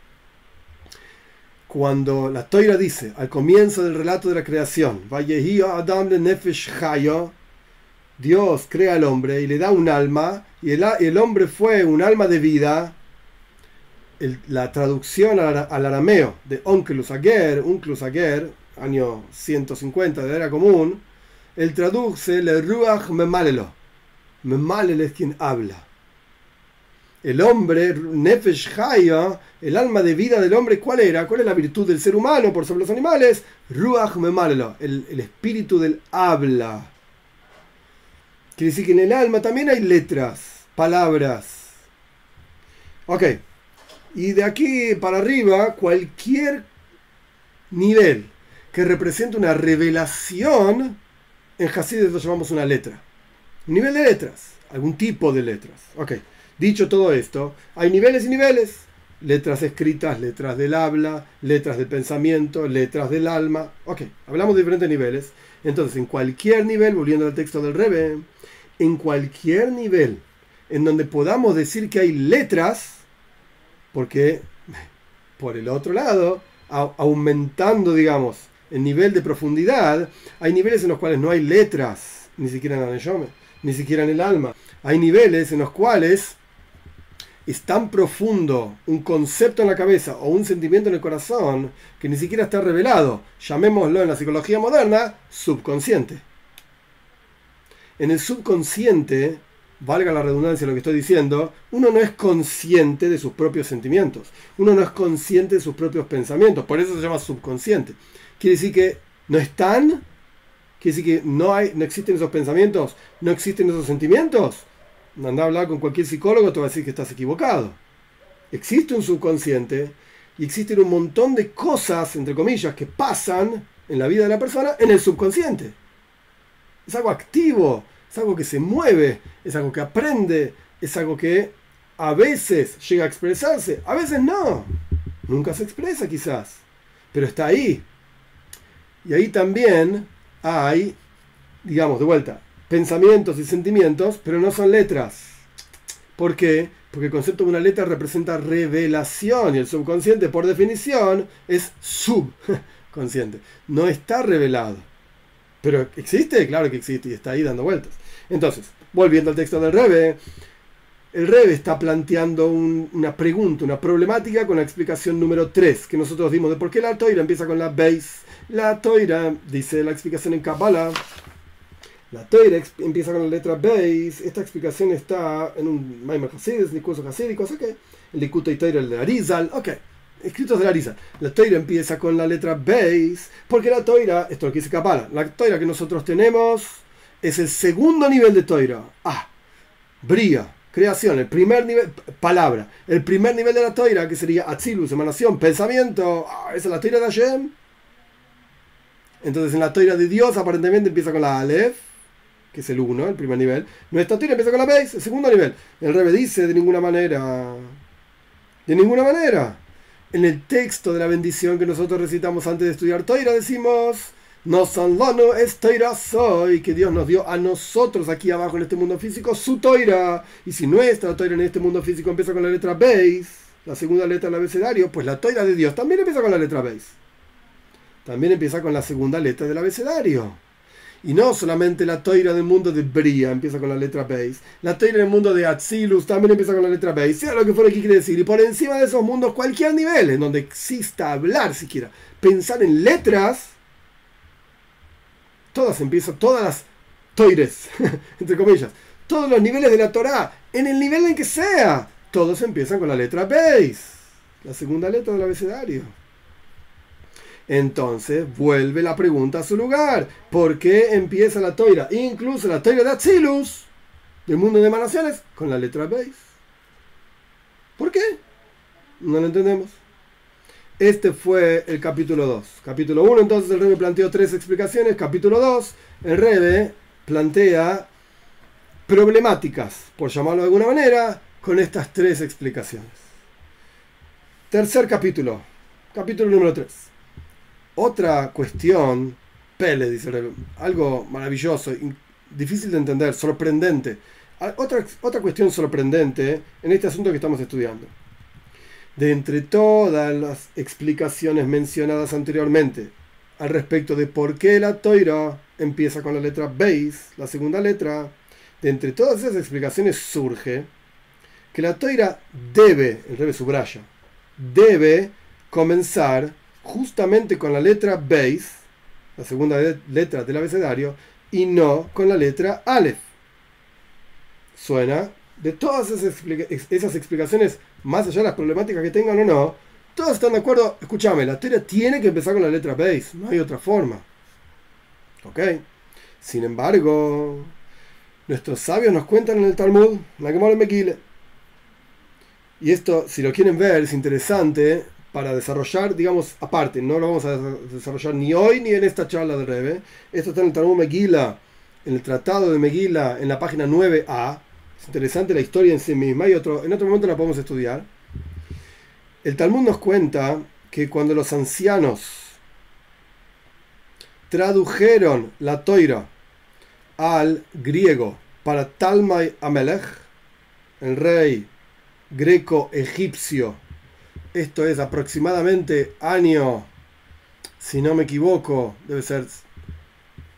cuando la Toira dice al comienzo del relato de la creación, Dios crea al hombre y le da un alma, y el, hombre fue un alma de vida, la traducción al, arameo de Onkelus Ager, Onkelus Ager, año 150 de era común, él traduce le Ruach Memalelo. Memalelo es quien habla el hombre, Nefesh Haya, el alma de vida del hombre, ¿cuál era? ¿Cuál es la virtud del ser humano por sobre los animales? Ruach Memalelo, el, el espíritu del habla. Quiere decir que en el alma también hay letras, palabras. Ok. Y de aquí para arriba, cualquier nivel que represente una revelación, en Hasidus lo llamamos una letra. Un nivel de letras, algún tipo de letras. Ok. Dicho todo esto, hay niveles y niveles. Letras escritas, letras del habla, letras del pensamiento, letras del alma. Ok, hablamos de diferentes niveles. Entonces, en cualquier nivel, volviendo al texto del Rebe, en cualquier nivel en donde podamos decir que hay letras, porque <laughs> por el otro lado, aumentando, digamos, el nivel de profundidad, hay niveles en los cuales no hay letras, ni siquiera en Neshome, ni siquiera en el alma. Hay niveles en los cuales es tan profundo un concepto en la cabeza o un sentimiento en el corazón que ni siquiera está revelado, llamémoslo en la psicología moderna, subconsciente. En el subconsciente, valga la redundancia lo que estoy diciendo, uno no es consciente de sus propios sentimientos, uno no es consciente de sus propios pensamientos, por eso se llama subconsciente. Quiere decir que no están, quiere decir que no, hay, no existen esos pensamientos, no existen esos sentimientos anda a hablar con cualquier psicólogo, te va a decir que estás equivocado. Existe un subconsciente y existen un montón de cosas, entre comillas, que pasan en la vida de la persona en el subconsciente. Es algo activo, es algo que se mueve, es algo que aprende, es algo que a veces llega a expresarse, a veces no. Nunca se expresa quizás, pero está ahí. Y ahí también hay, digamos, de vuelta, pensamientos y sentimientos, pero no son letras. ¿Por qué? Porque el concepto de una letra representa revelación y el subconsciente, por definición, es subconsciente. No está revelado. Pero ¿existe? Claro que existe y está ahí dando vueltas. Entonces, volviendo al texto del Rebe, el Rebe está planteando una pregunta, una problemática con la explicación número 3 que nosotros dimos de por qué la toira empieza con la base. La toira, dice la explicación en Kabbalah, La Toira empieza con la letra Beis. Esta explicación está en un Maimer Hasidis, discurso hasídico, o sea que el Likuta y Toira, el de Arizal. Ok, escritos de Arizal. La Toira empieza con la letra Beis, porque la Toira, esto es lo que dice Kapala, la Toira que nosotros tenemos es el segundo nivel de Toira. Ah, Bría, creación, el primer nivel, palabra. El primer nivel de la Toira, que sería Atzilus, emanación, pensamiento. Ah, esa es la Toira de Hashem. Entonces en la Toira de Dios aparentemente empieza con la Aleph que es el 1, el primer nivel. Nuestra teoría empieza con la base, el segundo nivel. El Rebe dice de ninguna manera. De ninguna manera. En el texto de la bendición que nosotros recitamos antes de estudiar Toira decimos, no son lono es Toira soy, que Dios nos dio a nosotros aquí abajo en este mundo físico su Toira. Y si nuestra Toira en este mundo físico empieza con la letra base, la segunda letra del abecedario, pues la Toira de Dios también empieza con la letra base. También empieza con la segunda letra del abecedario. Y no solamente la toira del mundo de Bria empieza con la letra Beis, la toira del mundo de Atzilus también empieza con la letra Beis, sea lo que fuera que quiere decir. Y por encima de esos mundos, cualquier nivel en donde exista hablar siquiera, pensar en letras, todas empiezan, todas las toires, <laughs> entre comillas, todos los niveles de la Torah, en el nivel en que sea, todos empiezan con la letra Beis, la segunda letra del abecedario. Entonces vuelve la pregunta a su lugar. ¿Por qué empieza la toira? Incluso la toira de Atzilus, del mundo de emanaciones, con la letra Beis. ¿Por qué? No lo entendemos. Este fue el capítulo 2. Capítulo 1, entonces el Rebe planteó tres explicaciones. Capítulo 2, el Rebe plantea problemáticas, por llamarlo de alguna manera, con estas tres explicaciones. Tercer capítulo, capítulo número 3 otra cuestión, Pele, dice algo maravilloso, difícil de entender, sorprendente. Otra, otra cuestión sorprendente en este asunto que estamos estudiando. De entre todas las explicaciones mencionadas anteriormente al respecto de por qué la toira empieza con la letra Beis, la segunda letra, de entre todas esas explicaciones surge que la toira debe, el rebe subraya, debe comenzar justamente con la letra Beis, la segunda letra del abecedario, y no con la letra Aleph. Suena de todas esas, explicaciones, más allá de las problemáticas que tengan o no, todos están de acuerdo. Escúchame, la teoría tiene que empezar con la letra Beis, no hay otra forma. ¿Ok? Sin embargo, nuestros sabios nos cuentan en el Talmud, la. Y esto, si lo quieren ver, es interesante para desarrollar, digamos, aparte, no lo vamos a desarrollar ni hoy ni en esta charla de Rebe. Esto está en el Talmud Megila, en el Tratado de Megila, en la página 9a. Es interesante la historia en sí misma y otro, en otro momento la podemos estudiar. El Talmud nos cuenta que cuando los ancianos tradujeron la toira al griego para Talmai Amelech, el rey greco-egipcio esto es aproximadamente año, si no me equivoco, debe ser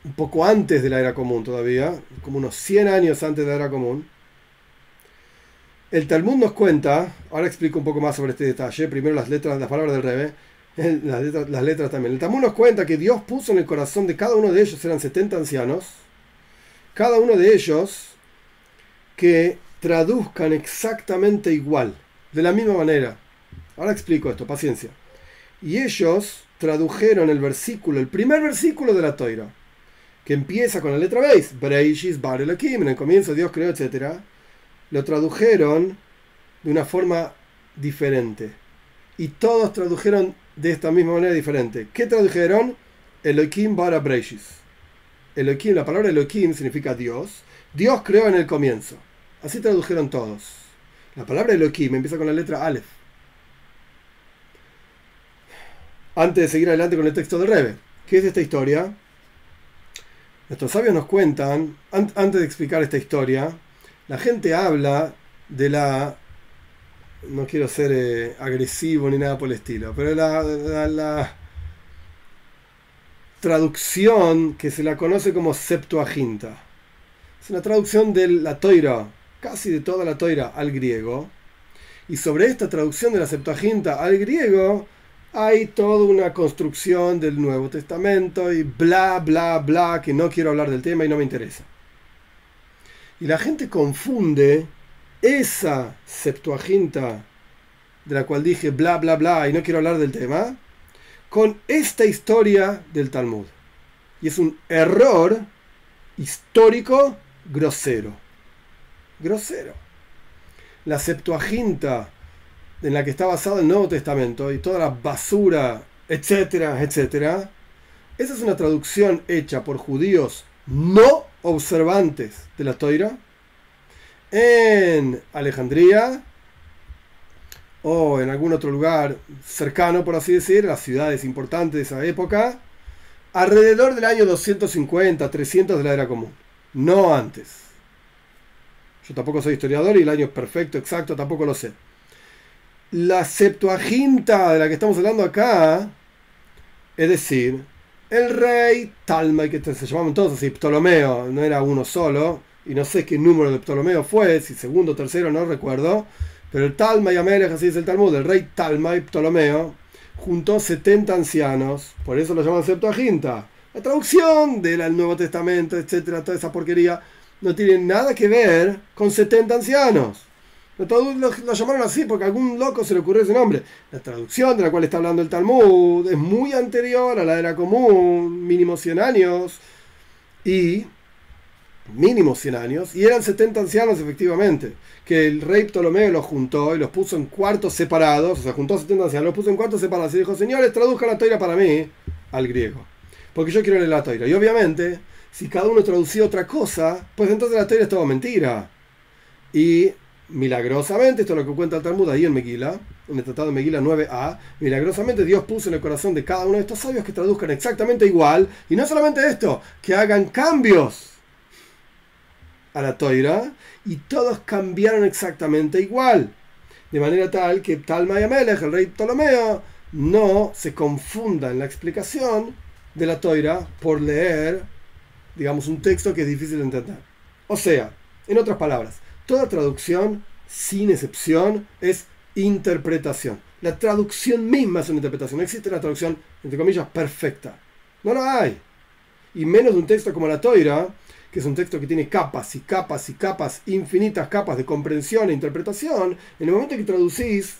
un poco antes de la era común todavía, como unos 100 años antes de la era común. El Talmud nos cuenta, ahora explico un poco más sobre este detalle, primero las letras, las palabras del Rebe, <laughs> las letras, las letras también. El Talmud nos cuenta que Dios puso en el corazón de cada uno de ellos, eran 70 ancianos, cada uno de ellos que traduzcan exactamente igual, de la misma manera. Ahora explico esto, paciencia. Y ellos tradujeron el versículo, el primer versículo de la Toira, que empieza con la letra Beis, Breishis Bar en el comienzo Dios creó, etc. Lo tradujeron de una forma diferente. Y todos tradujeron de esta misma manera diferente. ¿Qué tradujeron? Elohim Bara Breishis. Elohim, la palabra Elohim significa Dios. Dios creó en el comienzo. Así tradujeron todos. La palabra Elohim empieza con la letra Aleph. Antes de seguir adelante con el texto de Rebe. ¿Qué es esta historia? Nuestros sabios nos cuentan, antes de explicar esta historia, la gente habla de la, no quiero ser eh, agresivo ni nada por el estilo, pero la, la, traducción que se la conoce como Septuaginta. Es una traducción de la toira, casi de toda la toira al griego. Y sobre esta traducción de la Septuaginta al griego, hay toda una construcción del Nuevo Testamento y bla, bla, bla, que no quiero hablar del tema y no me interesa. Y la gente confunde esa Septuaginta de la cual dije bla, bla, bla y no quiero hablar del tema, con esta historia del Talmud. Y es un error histórico grosero. Grosero. La Septuaginta en la que está basado el Nuevo Testamento y toda la basura, etcétera, etcétera, esa es una traducción hecha por judíos no observantes de la Toira en Alejandría o en algún otro lugar cercano, por así decir, las ciudades importantes de esa época, alrededor del año 250, 300 de la era común, no antes. Yo tampoco soy historiador y el año perfecto, exacto, tampoco lo sé la Septuaginta de la que estamos hablando acá, es decir, el rey Talma, que se llamaban todos así, Ptolomeo, no era uno solo, y no sé qué número de Ptolomeo fue, si segundo o tercero, no recuerdo, pero el Talma y así dice el Talmud, el rey Talma y Ptolomeo, juntó 70 ancianos, por eso lo llaman Septuaginta. La traducción del Nuevo Testamento, etcétera, toda esa porquería, no tiene nada que ver con 70 ancianos. Todos lo, llamaron así porque a algún loco se le ocurrió ese nombre. La traducción de la cual está hablando el Talmud es muy anterior a la era común, mínimo 100 años. Y mínimo 100 años. Y eran 70 ancianos efectivamente. Que el rey Ptolomeo los juntó y los puso en cuartos separados. O sea, juntó 70 ancianos, los puso en cuartos separados. Y dijo, señores, traduzcan la toira para mí al griego. Porque yo quiero leer la toira. Y obviamente, si cada uno traducía otra cosa, pues entonces la toira es toda mentira. Y milagrosamente, esto es lo que cuenta el Talmud ahí en Megillah, en el Tratado de Megillah 9a, milagrosamente Dios puso en el corazón de cada uno de estos sabios que traduzcan exactamente igual, y no solamente esto, que hagan cambios a la toira, y todos cambiaron exactamente igual. De manera tal que Talma y Amelech, el rey Ptolomeo, no se confunda en la explicación de la toira por leer, digamos, un texto que es difícil de entender. O sea, en otras palabras, Toda traducción, sin excepción, es interpretación. La traducción misma es una interpretación. No existe una traducción, entre comillas, perfecta. No lo hay. Y menos de un texto como la Toira, que es un texto que tiene capas y capas y capas, infinitas capas de comprensión e interpretación. En el momento que traducís,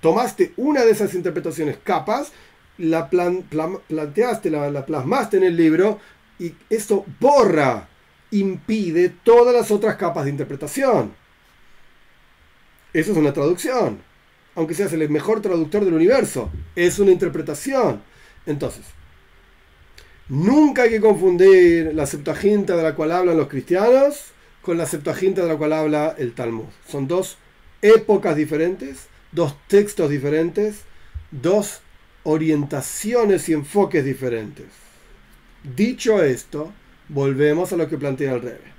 tomaste una de esas interpretaciones capas, la planteaste, la, la plasmaste en el libro y eso borra impide todas las otras capas de interpretación. Eso es una traducción. Aunque seas el mejor traductor del universo, es una interpretación. Entonces, nunca hay que confundir la Septuaginta de la cual hablan los cristianos con la Septuaginta de la cual habla el Talmud. Son dos épocas diferentes, dos textos diferentes, dos orientaciones y enfoques diferentes. Dicho esto, volvemos a lo que plantea el Rebe.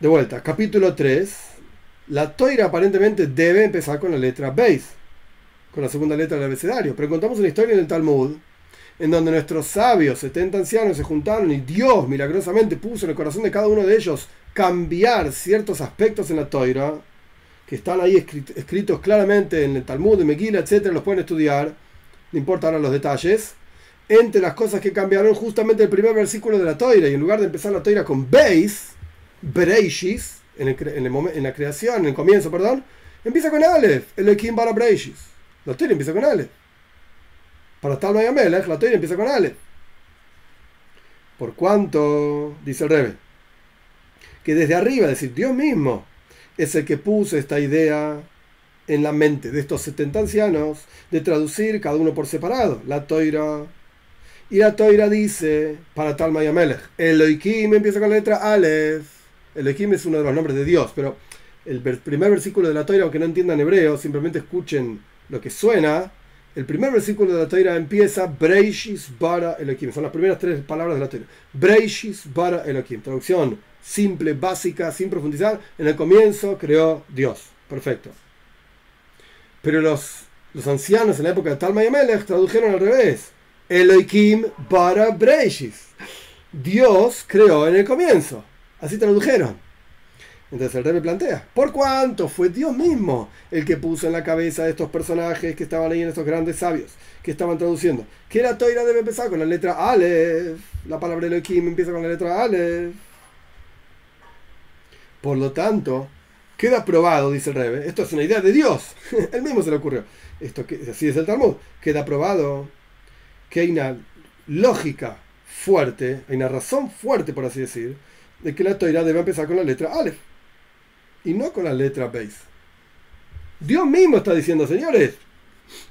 De vuelta, capítulo 3. La toira aparentemente debe empezar con la letra Beis, con la segunda letra del abecedario. Pero contamos una historia en el Talmud, en donde nuestros sabios, 70 ancianos, se juntaron y Dios milagrosamente puso en el corazón de cada uno de ellos cambiar ciertos aspectos en la toira, que están ahí escritos claramente en el Talmud, en Megillah, etc. Los pueden estudiar, no importa ahora los detalles entre las cosas que cambiaron justamente el primer versículo de la toira. Y en lugar de empezar la toira con Beis, Breishis, en, la creación, en el comienzo, perdón, empieza con Aleph, Elohim para Breishis. La toira empieza con Aleph. Para tal Amelech, la toira empieza con Aleph. Por cuanto, dice el Rebe, que desde arriba, es decir, Dios mismo, es el que puso esta idea en la mente de estos 70 ancianos de traducir cada uno por separado, la toira y la Toira dice, para Talma y Amelech, Elohim empieza con la letra Aleph. Elohim es uno de los nombres de Dios, pero el primer versículo de la Toira, aunque no entiendan hebreo, simplemente escuchen lo que suena. El primer versículo de la Toira empieza Breishis bara Elohim. Son las primeras tres palabras de la Toira. Breishis bara Elohim. Traducción simple, básica, sin profundizar. En el comienzo creó Dios. Perfecto. Pero los, los ancianos en la época de Talma y Amelech tradujeron al revés. Elohim para Breishis. Dios creó en el comienzo. Así tradujeron. Entonces el Rebbe plantea, ¿por cuánto fue Dios mismo el que puso en la cabeza de estos personajes que estaban ahí en estos grandes sabios, que estaban traduciendo? Que la toira debe empezar con la letra Aleph, la palabra Elohim empieza con la letra Aleph. Por lo tanto, queda probado, dice el Rebbe, esto es una idea de Dios, <laughs> él mismo se le ocurrió, esto así es el Talmud, queda probado que hay una lógica fuerte, hay una razón fuerte, por así decir, de que la toira debe empezar con la letra Aleph y no con la letra Beis. Dios mismo está diciendo, señores,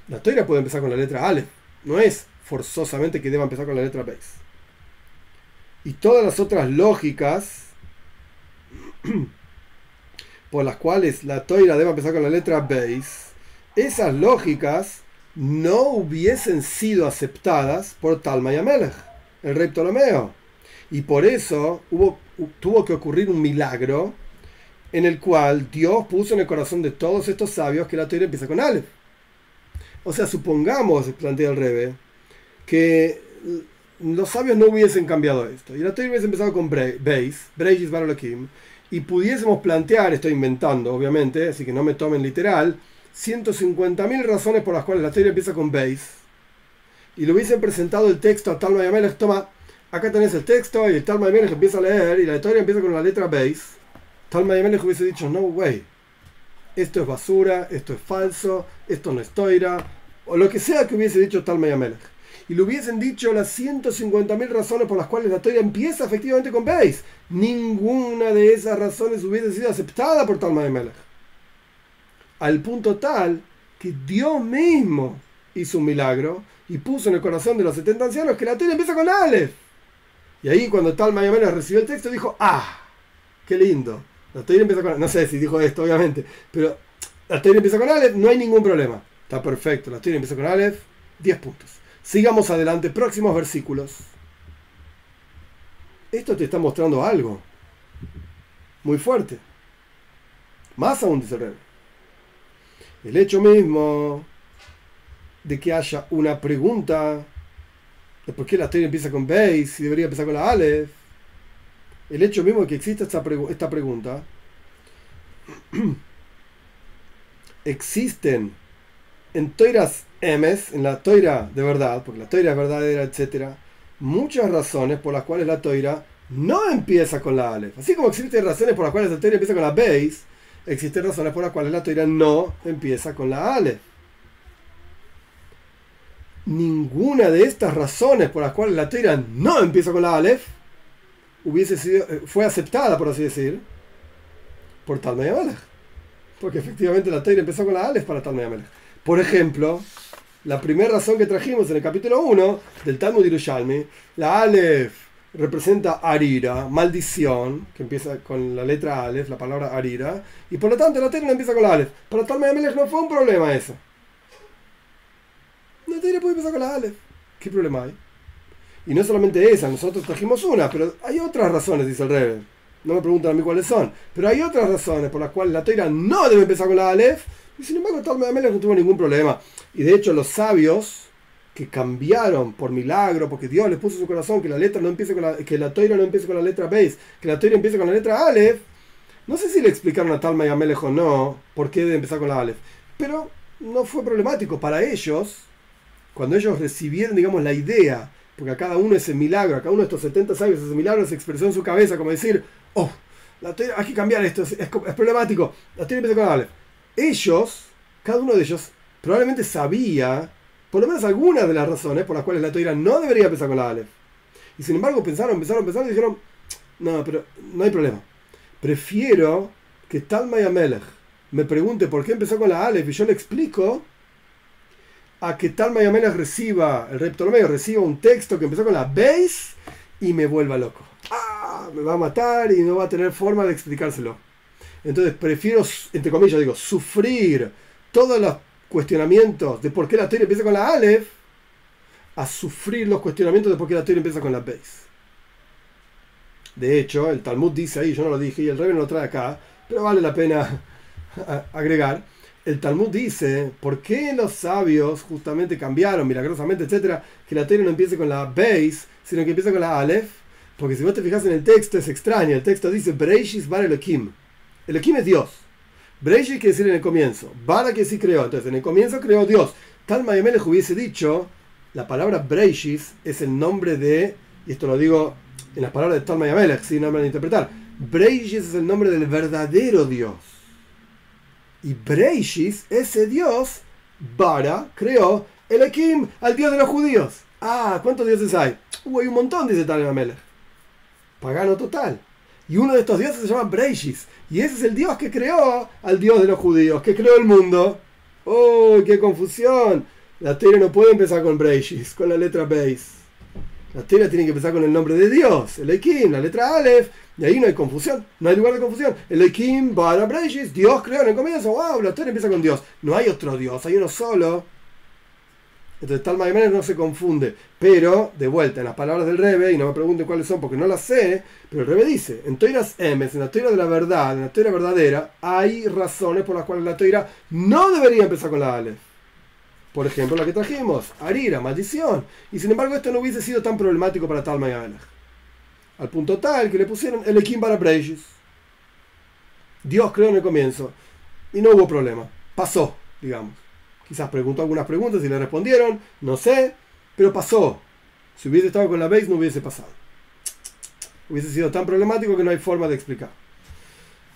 la toira puede empezar con la letra Aleph, no es forzosamente que deba empezar con la letra Beis. Y todas las otras lógicas <clears throat> por las cuales la toira debe empezar con la letra Beis, esas lógicas no hubiesen sido aceptadas por Talma y Amelech, el rey Ptolomeo. Y por eso hubo, tuvo que ocurrir un milagro en el cual Dios puso en el corazón de todos estos sabios que la teoría empieza con Aleph. O sea, supongamos, plantea el Rebe, que los sabios no hubiesen cambiado esto. Y la teoría hubiese empezado con Beis, Breis Barolakim, y pudiésemos plantear, estoy inventando obviamente, así que no me tomen literal, 150.000 razones por las cuales la teoría empieza con Beis, y le hubiesen presentado el texto a Talma y toma, acá tenés el texto, y el Talma y empieza a leer, y la teoría empieza con la letra Beis, Talma y hubiese dicho, no way, esto es basura, esto es falso, esto no es toira, o lo que sea que hubiese dicho Talma y Y le hubiesen dicho las 150.000 razones por las cuales la toira empieza efectivamente con Beis. Ninguna de esas razones hubiese sido aceptada por Talma y Al punto tal que Dios mismo hizo un milagro y puso en el corazón de los 70 ancianos que la toira empieza con Aleph. Y ahí cuando Talma y recibió el texto dijo, ah, qué lindo la teoría empieza con No sé si dijo esto, obviamente. Pero la teoría empieza con Aleph, no hay ningún problema. Está perfecto. La teoría empieza con Aleph, 10 puntos. Sigamos adelante, próximos versículos. Esto te está mostrando algo muy fuerte. Más aún, dice el El hecho mismo de que haya una pregunta de por qué la teoría empieza con Base y debería empezar con la Aleph el hecho mismo de que exista esta, pregunta, <clears throat> existen en toiras emes, en la toira de verdad, porque la toira es verdadera, etc., muchas razones por las cuales la toira no empieza con la alef. Así como existen razones por las cuales la toira empieza con la beis, existen razones por las cuales la toira no empieza con la alef. Ninguna de estas razones por las cuales la toira no empieza con la alef hubiese sido, eh, fue aceptada, por así decir, por Talmud Amelech. Porque efectivamente la Teira empezó con la Aleph para Talmud Amelech. Por ejemplo, la primera razón que trajimos en el capítulo 1 del Talmud Yerushalmi, la Aleph representa Arira, maldición, que empieza con la letra Aleph, la palabra Arira, y por lo tanto la Teira no empieza con la Aleph. Para Talmud Amelech no fue un problema eso. La Teira puede empezar con la Aleph. ¿Qué problema hay? Y no solamente esa, nosotros trajimos una, pero hay otras razones, dice el Rebbe. No me preguntan a mí cuáles son. Pero hay otras razones por las cuales la toira no debe empezar con la Aleph. Y sin embargo, Talmud no tuvo ningún problema. Y de hecho, los sabios que cambiaron por milagro, porque Dios les puso su corazón que la letra no empiece con la, que la toira no empiece con la letra Beis, que la toira empiece con la letra Aleph. No sé si le explicaron a Talma y a o no por qué debe empezar con la Aleph. Pero no fue problemático para ellos, cuando ellos recibieron, digamos, la idea porque a cada uno ese milagro, a cada uno de estos 70 sabios ese milagro se expresó en su cabeza como decir, oh, la hay que cambiar esto, es, problemático, la teoría empieza con Aleph. Ellos, cada uno de ellos, probablemente sabía por lo menos algunas de las razones por las cuales la teoría no debería empezar con la Aleph. Y sin embargo pensaron, pensaron, pensaron y dijeron, no, pero no hay problema. Prefiero que Talma y Amelech me pregunte por qué empezó con la Aleph y yo le explico a que tal Mayamenas reciba, el rey Ptolomeo reciba un texto que empezó con la base y me vuelva loco. Ah, me va a matar y no va a tener forma de explicárselo. Entonces prefiero, entre comillas, digo, sufrir todos los cuestionamientos de por qué la teoría empieza con la Aleph a sufrir los cuestionamientos de por qué la teoría empieza con la base. De hecho, el Talmud dice ahí, yo no lo dije y el rey no lo trae acá, pero vale la pena <laughs> agregar el Talmud dice, ¿por qué los sabios justamente cambiaron milagrosamente, etcétera, que la teoría no empiece con la base, sino que empiece con la Aleph? Porque si vos te fijas en el texto es extraño, el texto dice Breishis Bar Elohim. Elohim es Dios. Breishis quiere decir en el comienzo. Bara que sí creó. Entonces, en el comienzo creó Dios. Tal Mayemelech hubiese dicho, la palabra Breishis es el nombre de, y esto lo digo en las palabras de Tal Mayemelech, si no me van a interpretar. Breishis es el nombre del verdadero Dios. Y Breishis, ese Dios, Bara, creó Elohim, al Dios de los judíos. Ah, ¿cuántos dioses hay? Uh, hay un montón, dice Tal Mayemelech. Pagano total. Y uno de estos dioses se llama Breishis. Y ese es el Dios que creó al Dios de los judíos, que creó el mundo. ¡Oh, qué confusión! La teoría no puede empezar con Breishis, con la letra Beis. La teoría tiene que empezar con el nombre de Dios, el Elohim, la letra Aleph. Y ahí no hay confusión, no hay lugar de confusión. El Elohim, Bara Breishis, Dios creó en el comienzo. ¡Wow! La teoría empieza con Dios. No hay otro Dios, hay uno solo. Entonces tal Maimenes no se confunde. Pero, de vuelta, en las palabras del Rebe, y no me pregunten cuáles son porque no las sé, pero el Rebe dice, en Toiras Emes, en la Toira de la verdad, en la Toira verdadera, hay razones por las cuales la Toira no debería empezar con la Aleph. Por ejemplo, la que trajimos, Arira, maldición. Y sin embargo esto no hubiese sido tan problemático para tal Maimenes. Al punto tal que le pusieron el Ekim para. Dios creó en el comienzo. Y no hubo problema. Pasó, digamos. Quizás preguntó algunas preguntas y le respondieron, no sé, pero pasó. Si hubiese estado con la base no hubiese pasado. Hubiese sido tan problemático que no hay forma de explicar.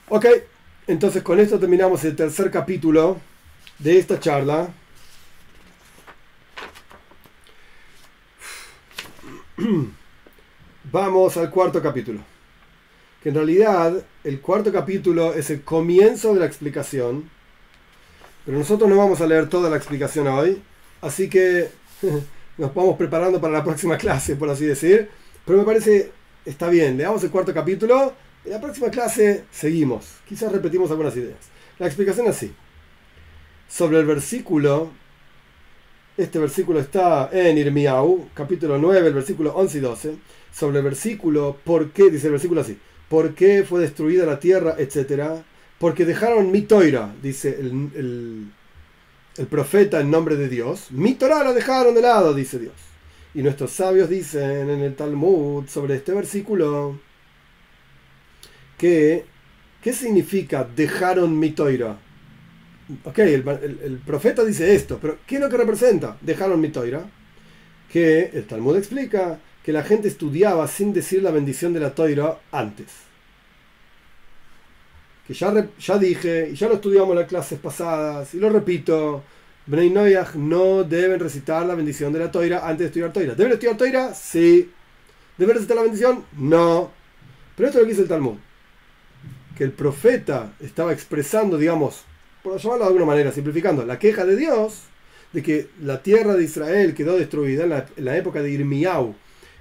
Ok, entonces con esto terminamos el tercer capítulo de esta charla. <clears throat> Vamos al cuarto capítulo. Que en realidad el cuarto capítulo es el comienzo de la explicación pero nosotros no vamos a leer toda la explicación hoy, así que <laughs> nos vamos preparando para la próxima <laughs> clase, por así decir. Pero me parece, está bien, leamos el cuarto capítulo, en la próxima clase seguimos, quizás repetimos algunas ideas. La explicación es así. Sobre el versículo, este versículo está en Irmiau, capítulo 9, el versículo 11 y 12. Sobre el versículo, ¿por qué? Dice el versículo así. ¿Por qué fue destruida la tierra, etcétera? Porque dejaron mi toira, dice el, profeta en nombre de Dios. Mi Torah la dejaron de lado, dice Dios. Y nuestros sabios dicen en el Talmud sobre este versículo que, ¿qué significa dejaron mi toira? Ok, el, profeta dice esto, pero ¿qué es lo que representa? Dejaron mi toira. Que el Talmud explica que la gente estudiaba sin decir la bendición de la toira antes que ya, ya dije, y ya lo estudiamos en las clases pasadas, y lo repito, Bnei no deben recitar la bendición de la toira antes de estudiar toira. ¿Deben estudiar toira? Sí. ¿Deben recitar la bendición? No. Pero esto es lo que dice el Talmud. Que el profeta estaba expresando, digamos, por llamarlo de alguna manera, simplificando, la queja de Dios de que la tierra de Israel quedó destruida en la, en la época de Irmiau,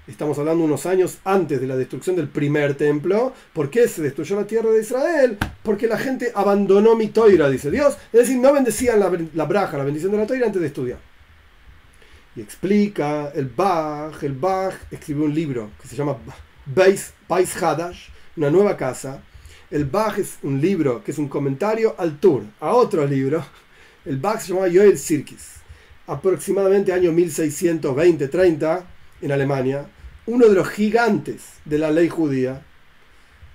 Estamos hablando unos años antes de la destrucción del primer templo. ¿Por qué se destruyó la tierra de Israel? Porque la gente abandonó mi toira, dice Dios. Es decir, no bendecían la, la braja, la bendición de la toira antes de estudiar. Y explica el Bach. El Bach escribió un libro que se llama Beis, Hadash, una nueva casa. El Bach es un libro que es un comentario al Tour, a otro libro. El Bach se llama Joel Sirkis. Aproximadamente año 1620-30 en Alemania uno de los gigantes de la ley judía,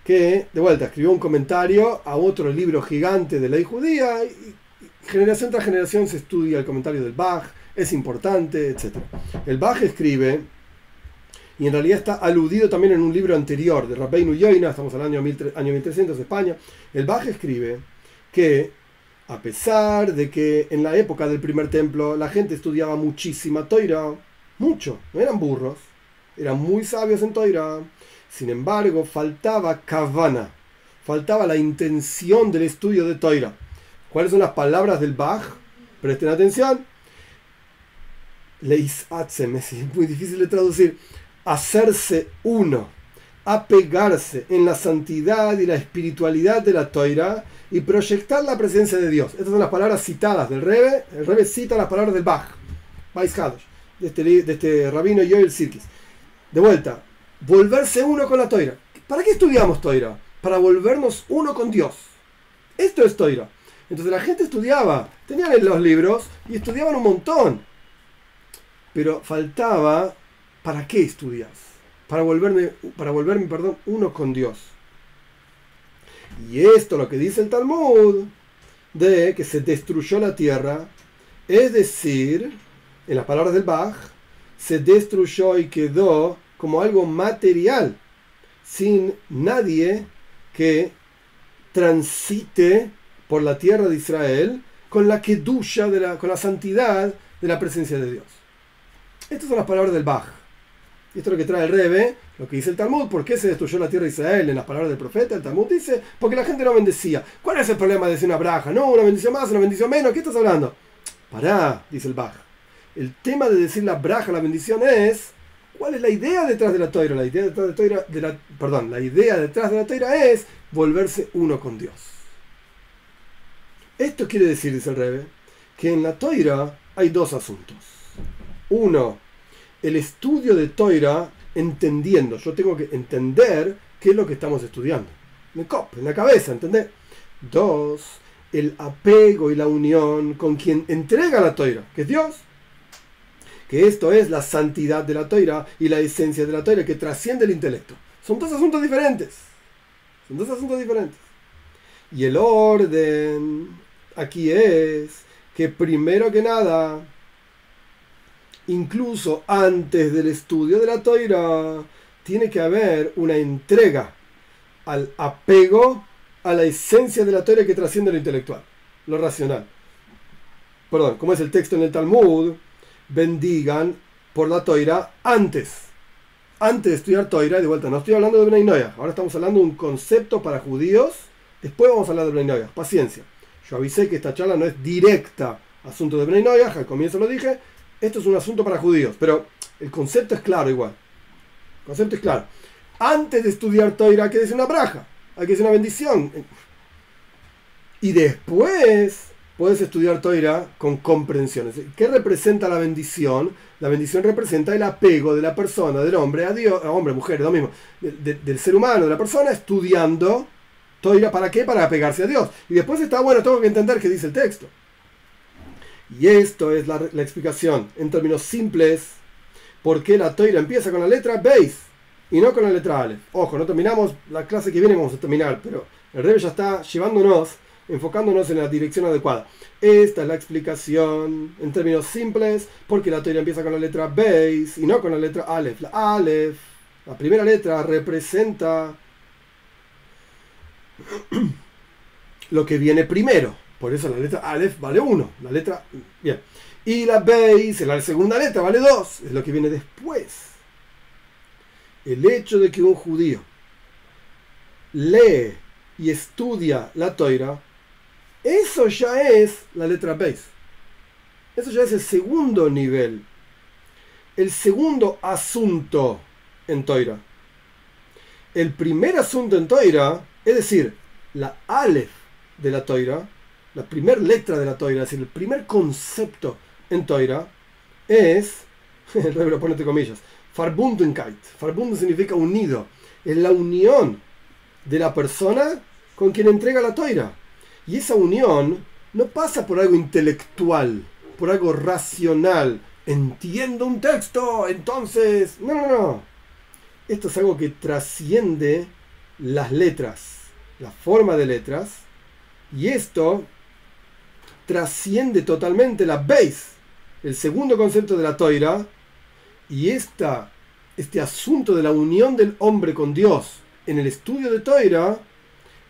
que de vuelta escribió un comentario a otro libro gigante de ley judía, y generación tras generación se estudia el comentario del Bach, es importante, etc. El Bach escribe, y en realidad está aludido también en un libro anterior de Rabbeinu Yoina, estamos al año, año 1300 de España, el Bach escribe que a pesar de que en la época del primer templo la gente estudiaba muchísima toira, mucho, no eran burros, eran muy sabios en Toira. Sin embargo, faltaba kavana, faltaba la intención del estudio de Toira. ¿Cuáles son las palabras del Bach? Presten atención. Leisatzem, <laughs> es muy difícil de traducir. Hacerse uno, apegarse en la santidad y la espiritualidad de la Toira y proyectar la presencia de Dios. Estas son las palabras citadas del Rebe. El Rebe cita las palabras del Bach, de este, de este rabino Yoel Sirkis. De vuelta, volverse uno con la toira. ¿Para qué estudiamos toira? Para volvernos uno con Dios. Esto es toira. Entonces la gente estudiaba, tenían los libros y estudiaban un montón. Pero faltaba, ¿para qué estudias? Para volverme, para volverme perdón, uno con Dios. Y esto lo que dice el Talmud, de que se destruyó la tierra, es decir, en las palabras del Bach, se destruyó y quedó como algo material, sin nadie que transite por la tierra de Israel con la que de la, con la santidad de la presencia de Dios. Estas son las palabras del Bach. Esto es lo que trae el Rebe, lo que dice el Talmud. ¿Por qué se destruyó la tierra de Israel en las palabras del profeta? El Talmud dice, porque la gente no bendecía. ¿Cuál es el problema de decir una braja? No, una bendición más, una bendición menos. ¿Qué estás hablando? Pará, dice el Bach. El tema de decir la braja, la bendición es, ¿cuál es la idea detrás de la toira? La idea detrás de, la la, perdón, la idea detrás de la toira es volverse uno con Dios. Esto quiere decir, dice el Rebe, que en la toira hay dos asuntos. Uno, el estudio de Toira entendiendo. Yo tengo que entender qué es lo que estamos estudiando. Cop, en la cabeza, ¿entendés? Dos, el apego y la unión con quien entrega la toira, que es Dios. Que esto es la santidad de la toira y la esencia de la toira que trasciende el intelecto. Son dos asuntos diferentes. Son dos asuntos diferentes. Y el orden aquí es que primero que nada incluso antes del estudio de la toira, tiene que haber una entrega al apego a la esencia de la toira que trasciende lo intelectual, lo racional. Perdón, como es el texto en el Talmud, bendigan por la toira antes. Antes de estudiar toira, de vuelta, no estoy hablando de Bnei ahora estamos hablando de un concepto para judíos, después vamos a hablar de Bnei paciencia. Yo avisé que esta charla no es directa asunto de Bnei al comienzo lo dije, esto es un asunto para judíos, pero el concepto es claro igual. El concepto es claro. Antes de estudiar Toira hay que decir una braja, hay que decir una bendición. Y después puedes estudiar Toira con comprensión. ¿Qué representa la bendición? La bendición representa el apego de la persona, del hombre a Dios, hombre, mujer, lo mismo, del ser humano, de la persona, estudiando Toira. ¿Para qué? Para apegarse a Dios. Y después está bueno, tengo que entender qué dice el texto. Y esto es la, explicación en términos simples por qué la toira empieza con la letra Beis y no con la letra Ale. Ojo, no terminamos la clase que viene, vamos a terminar, pero el Rebe ya está llevándonos, enfocándonos en la dirección adecuada. Esta es la explicación en términos simples porque la toira empieza con la letra Beis y no con la letra Aleph. La Aleph, la primera letra, representa <clears throat> lo que viene primero por eso la letra Aleph vale 1. La letra. Bien. Y la Beis, la segunda letra, vale 2. Es lo que viene después. El hecho de que un judío lee y estudia la toira, eso ya es la letra Beis. Eso ya es el segundo nivel. El segundo asunto en toira. El primer asunto en toira, es decir, la Aleph de la toira, la primera letra de la toira, es decir, el primer concepto en toira es, <laughs> lo entre comillas, Farbundenkeit. Farbunden significa unido. Es la unión de la persona con quien entrega la toira. Y esa unión no pasa por algo intelectual, por algo racional. Entiendo un texto, entonces... No, no, no. Esto es algo que trasciende las letras, la forma de letras. Y esto trasciende totalmente la base, el segundo concepto de la toira, y esta, este asunto de la unión del hombre con Dios en el estudio de toira,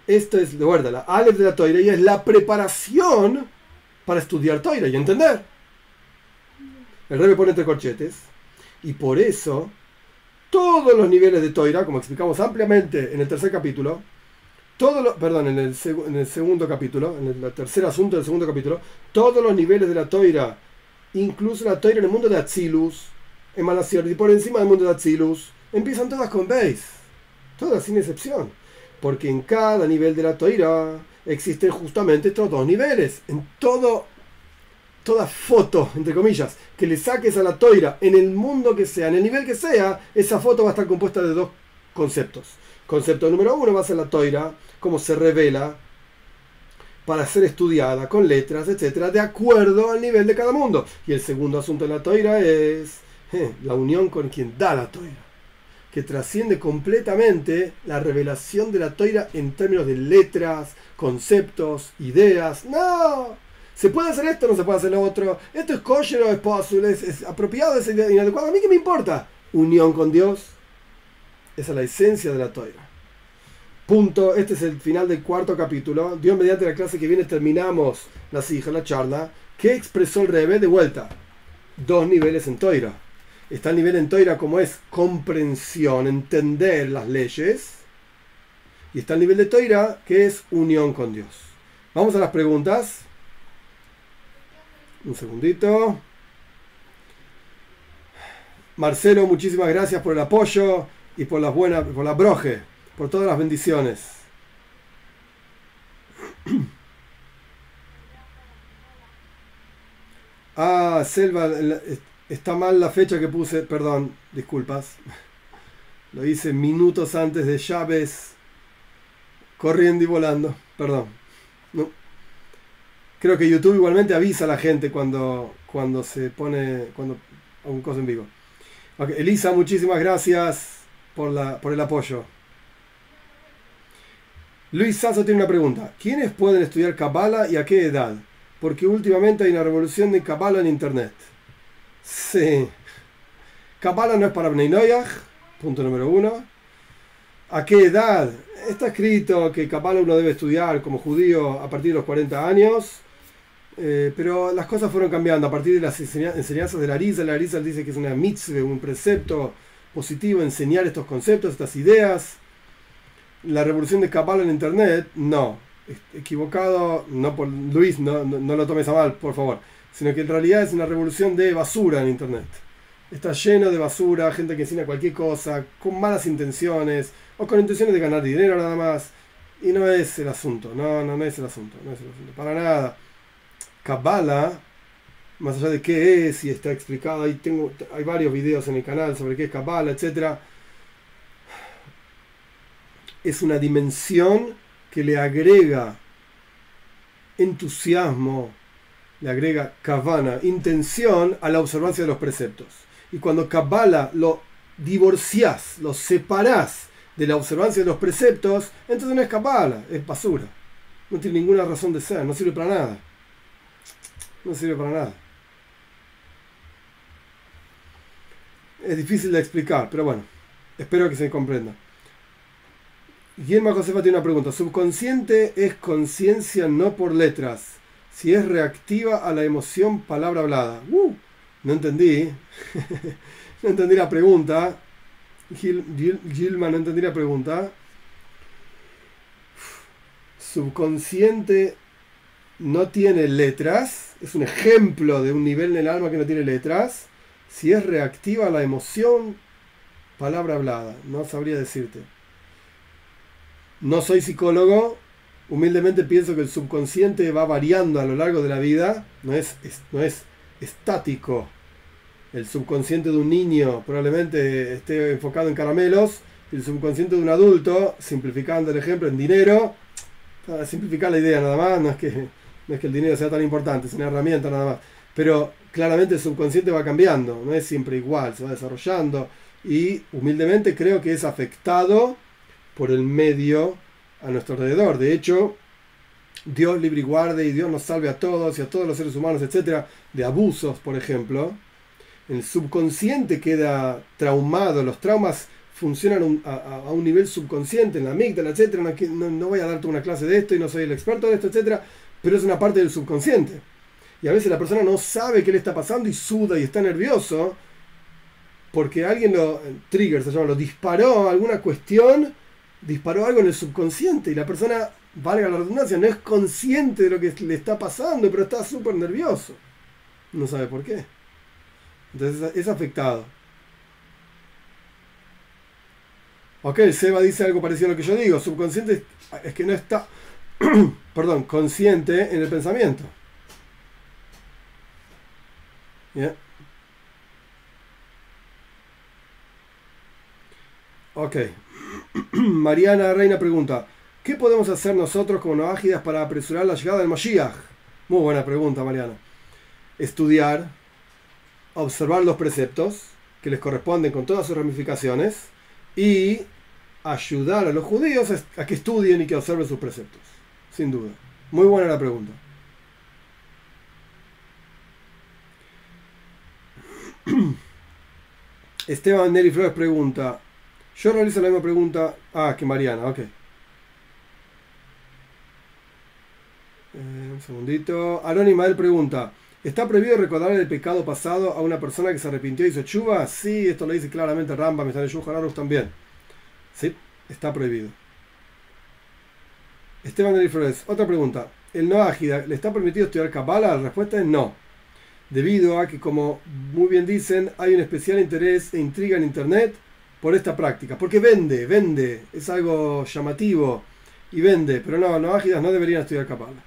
esto es, de verdad, la Aleph de la toira, y es la preparación para estudiar toira y entender. El rey me pone entre corchetes, y por eso todos los niveles de toira, como explicamos ampliamente en el tercer capítulo, todo perdón, en el, en el, segundo capítulo, en el, tercer asunto del segundo capítulo, todos los niveles de la toira, incluso la toira en el mundo de Atzilus, emanaciones, y por encima del mundo de Atzilus, empiezan todas con Beis, todas sin excepción, porque en cada nivel de la toira existen justamente estos dos niveles, en todo toda foto, entre comillas, que le saques a la toira en el mundo que sea, en el nivel que sea, esa foto va a estar compuesta de dos conceptos. Concepto número uno va a ser la toira, cómo se revela para ser estudiada con letras, etcétera, de acuerdo al nivel de cada mundo. Y el segundo asunto de la toira es eh, la unión con quien da la toira. Que trasciende completamente la revelación de la toira en términos de letras, conceptos, ideas. No, se puede hacer esto, no se puede hacer lo otro. Esto es kosher o es posible, es, apropiado, es inadecuado. A mí qué me importa. Unión con Dios. Esa es la esencia de la toira. Punto. Este es el final del cuarto capítulo. Dios, mediante la clase que viene, terminamos la hija, la charla. ¿Qué expresó el Rebe? De vuelta. Dos niveles en toira Está el nivel en Toira como es comprensión, entender las leyes. Y está el nivel de Toira que es unión con Dios. Vamos a las preguntas. Un segundito. Marcelo, muchísimas gracias por el apoyo y por las buenas, por la broje, por todas las bendiciones. <clears throat> Ah, Selva, Está mal la fecha que puse, perdón, disculpas. Lo hice minutos antes de llaves corriendo y volando. Perdón. No. Creo que YouTube igualmente avisa a la gente cuando, cuando se pone cuando un cosa en vivo. Elisa, muchísimas gracias por, la, por el apoyo. Luis Sasso tiene una pregunta. ¿Quiénes pueden estudiar Kabbalah y a qué edad? Porque últimamente hay una revolución de Kabbalah en Internet. Sí. Kabbalah no es para Bnei punto número uno. ¿A qué edad? Está escrito que Kabbalah uno debe estudiar como judío a partir de los 40 años, eh, pero las cosas fueron cambiando a partir de las enseñanzas de la Arisa. La Arisa dice que es una mitzvah, un precepto positivo, enseñar estos conceptos, estas ideas. La revolución de Kabbalah en Internet, no. Equivocado, no por Luis, no, no lo tomes a mal, por favor sino que en realidad es una revolución de basura en Internet. Está lleno de basura, gente que enseña cualquier cosa, con malas intenciones, o con intenciones de ganar dinero nada más. Y no es el asunto, no, no, no es el asunto, no es el asunto, para nada. Kabbalah, más allá de qué es y está explicado, tengo, hay varios videos en el canal sobre qué es Kabbalah, etc. Es una dimensión que le agrega entusiasmo, le agrega kavana, intención a la observancia de los preceptos. Y cuando Kabbalah lo divorciás, lo separás de la observancia de los preceptos, entonces no es Kabbalah, es basura. No tiene ninguna razón de ser, no sirve para nada. No sirve para nada. Es difícil de explicar, pero bueno, espero que se comprenda. Guillermo Josefa tiene una pregunta. Subconsciente es conciencia no por letras si es reactiva a la emoción palabra hablada. Uh, no entendí. <laughs> no entendí la pregunta. Gilma, no entendí la pregunta. Subconsciente no tiene letras. Es un ejemplo de un nivel en el alma que no tiene letras. Si es reactiva a la emoción palabra hablada. No sabría decirte. No soy psicólogo, humildemente pienso que el subconsciente va variando a lo largo de la vida, no es, no es estático. El subconsciente de un niño probablemente esté enfocado en caramelos, y el subconsciente de un adulto, simplificando el ejemplo, en dinero, para simplificar la idea nada más, no es que, no es que el dinero sea tan importante, es una herramienta nada más. Pero claramente el subconsciente va cambiando, no es siempre igual, se va desarrollando y humildemente creo que es afectado por el medio a nuestro alrededor. De hecho, Dios libre y guarde y Dios nos salve a todos y a todos los seres humanos, etcétera, de abusos, por ejemplo. El subconsciente queda traumado, los traumas funcionan a, un nivel subconsciente, en la amígdala, etcétera. No, no, voy a darte una clase de esto y no soy el experto de esto, etcétera, pero es una parte del subconsciente. Y a veces la persona no sabe qué le está pasando y suda y está nervioso porque alguien lo, trigger se llama, lo disparó alguna cuestión disparó algo en el subconsciente y la persona, valga la redundancia, no es consciente de lo que le está pasando, pero está súper nervioso. No sabe por qué. Entonces es afectado. Ok, Seba dice algo parecido a lo que yo digo. Subconsciente es que no está, <clears throat> perdón, consciente en el pensamiento. ¿Yeah? Ok. <clears throat> Mariana Reina pregunta, ¿qué podemos hacer nosotros como noágidas para apresurar la llegada del Mashiach? Muy buena pregunta, Mariana. Estudiar, observar los preceptos que les corresponden con todas sus ramificaciones y ayudar a los judíos a que estudien y que observen sus preceptos. Sin duda. Muy buena la pregunta. <clears throat> Esteban Neri Flores pregunta. Yo realizo la misma pregunta. Ah, que Mariana, ok. Eh, un segundito. Anónima él pregunta. ¿Está prohibido recordar el pecado pasado a una persona que se arrepintió y hizo chuva? Sí, esto lo dice claramente Ramba, me sale Yuhan también. Sí, está prohibido. Esteban Neri Flores, otra pregunta. ¿El no ágida le está permitido estudiar Kabbalah? La respuesta es no debido a que, como muy bien dicen, hay un especial interés e intriga en Internet por esta práctica, porque vende, vende, es algo llamativo y vende, pero no, no ágidas no deberían estudiar Kabbalah.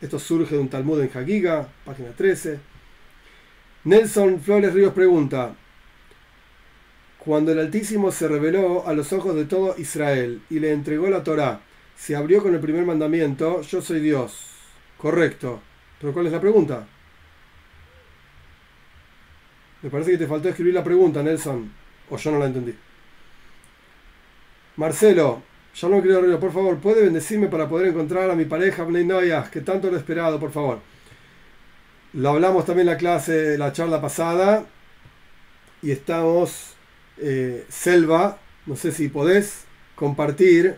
Esto surge de un Talmud en Hagiga, página 13. Nelson Flores Ríos pregunta, cuando el Altísimo se reveló a los ojos de todo Israel y le entregó la Torá, se abrió con el primer mandamiento, yo soy Dios. Correcto. Pero ¿cuál es la pregunta? Me parece que te faltó escribir la pregunta, Nelson. O yo no la entendí. Marcelo, no quiero Río, por favor, ¿puede bendecirme para poder encontrar a mi pareja Bnei que tanto lo he esperado, por favor? Lo hablamos también en la clase, la charla pasada. Y estamos, eh, Selva, no sé si podés compartir,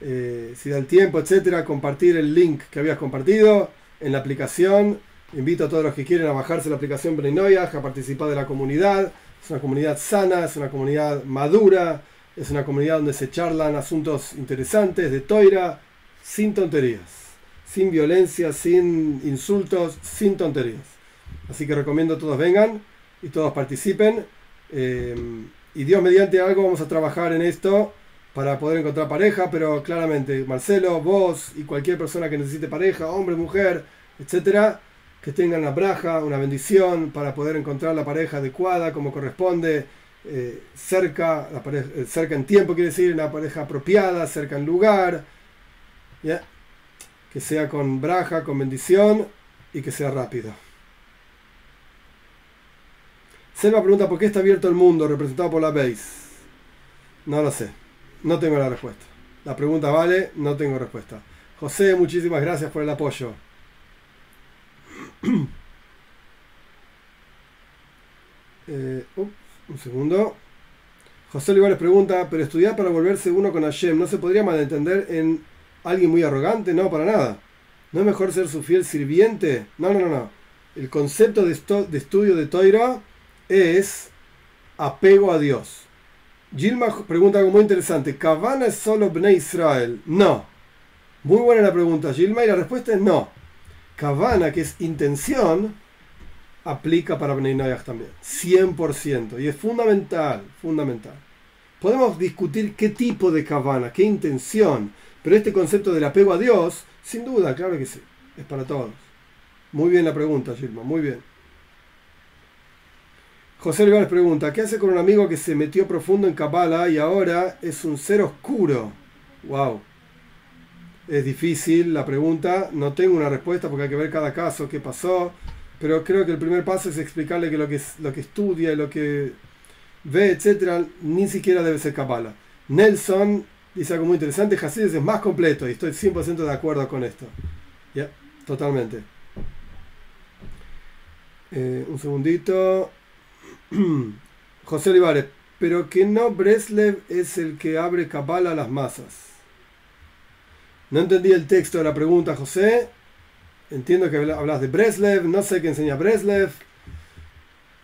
eh, si da el tiempo, etcétera, compartir el link que habías compartido en la aplicación Invito a todos los que quieren a bajarse la aplicación Brenoyaj, a participar de la comunidad. Es una comunidad sana, es una comunidad madura, es una comunidad donde se charlan asuntos interesantes de Toira, sin tonterías, sin violencia, sin insultos, sin tonterías. Así que recomiendo todos vengan y todos participen. Eh, y Dios mediante algo vamos a trabajar en esto para poder encontrar pareja, pero claramente Marcelo, vos y cualquier persona que necesite pareja, hombre, mujer, etcétera, que tengan la braja, una bendición para poder encontrar la pareja adecuada como corresponde, eh, cerca, la pareja, eh, cerca en tiempo quiere decir, una pareja apropiada, cerca en lugar, que sea con braja, con bendición y que sea rápido. Selva pregunta por qué está abierto el mundo representado por la base. No lo sé, no tengo la respuesta. La pregunta vale, no tengo respuesta. José, muchísimas gracias por el apoyo. <clears throat> Eh, un segundo. José Olivares pregunta, pero estudiar para volverse uno con Hashem, ¿no se podría malentender en alguien muy arrogante? No, para nada. ¿No es mejor ser su fiel sirviente? No, no, no, no. El concepto de, estudio de Toira es apego a Dios. Gilma pregunta algo muy interesante. ¿Cabana es solo Bnei Israel? No. Muy buena la pregunta, Gilma, y la respuesta es no. Kavana, que es intención, aplica para Bnei también. 100%. Y es fundamental, fundamental. Podemos discutir qué tipo de Kavana, qué intención, pero este concepto del apego a Dios, sin duda, claro que sí, es para todos. Muy bien la pregunta, Gilma, muy bien. José Olivares pregunta, ¿qué hace con un amigo que se metió profundo en Kabbalah y ahora es un ser oscuro? Wow. Es difícil la pregunta, no tengo una respuesta porque hay que ver cada caso, qué pasó, pero creo que el primer paso es explicarle que lo que, lo que estudia, lo que ve, etcétera, ni siquiera debe ser Kabbalah. Nelson dice algo muy interesante, Hasidus es más completo y estoy 100% de acuerdo con esto. Ya, totalmente. Eh, un segundito. <clears throat> José Olivares, pero que no Breslev es el que abre Kabbalah a las masas. No entendí el texto de la pregunta, José. Entiendo que hablas de Breslev, no sé qué enseña Breslev.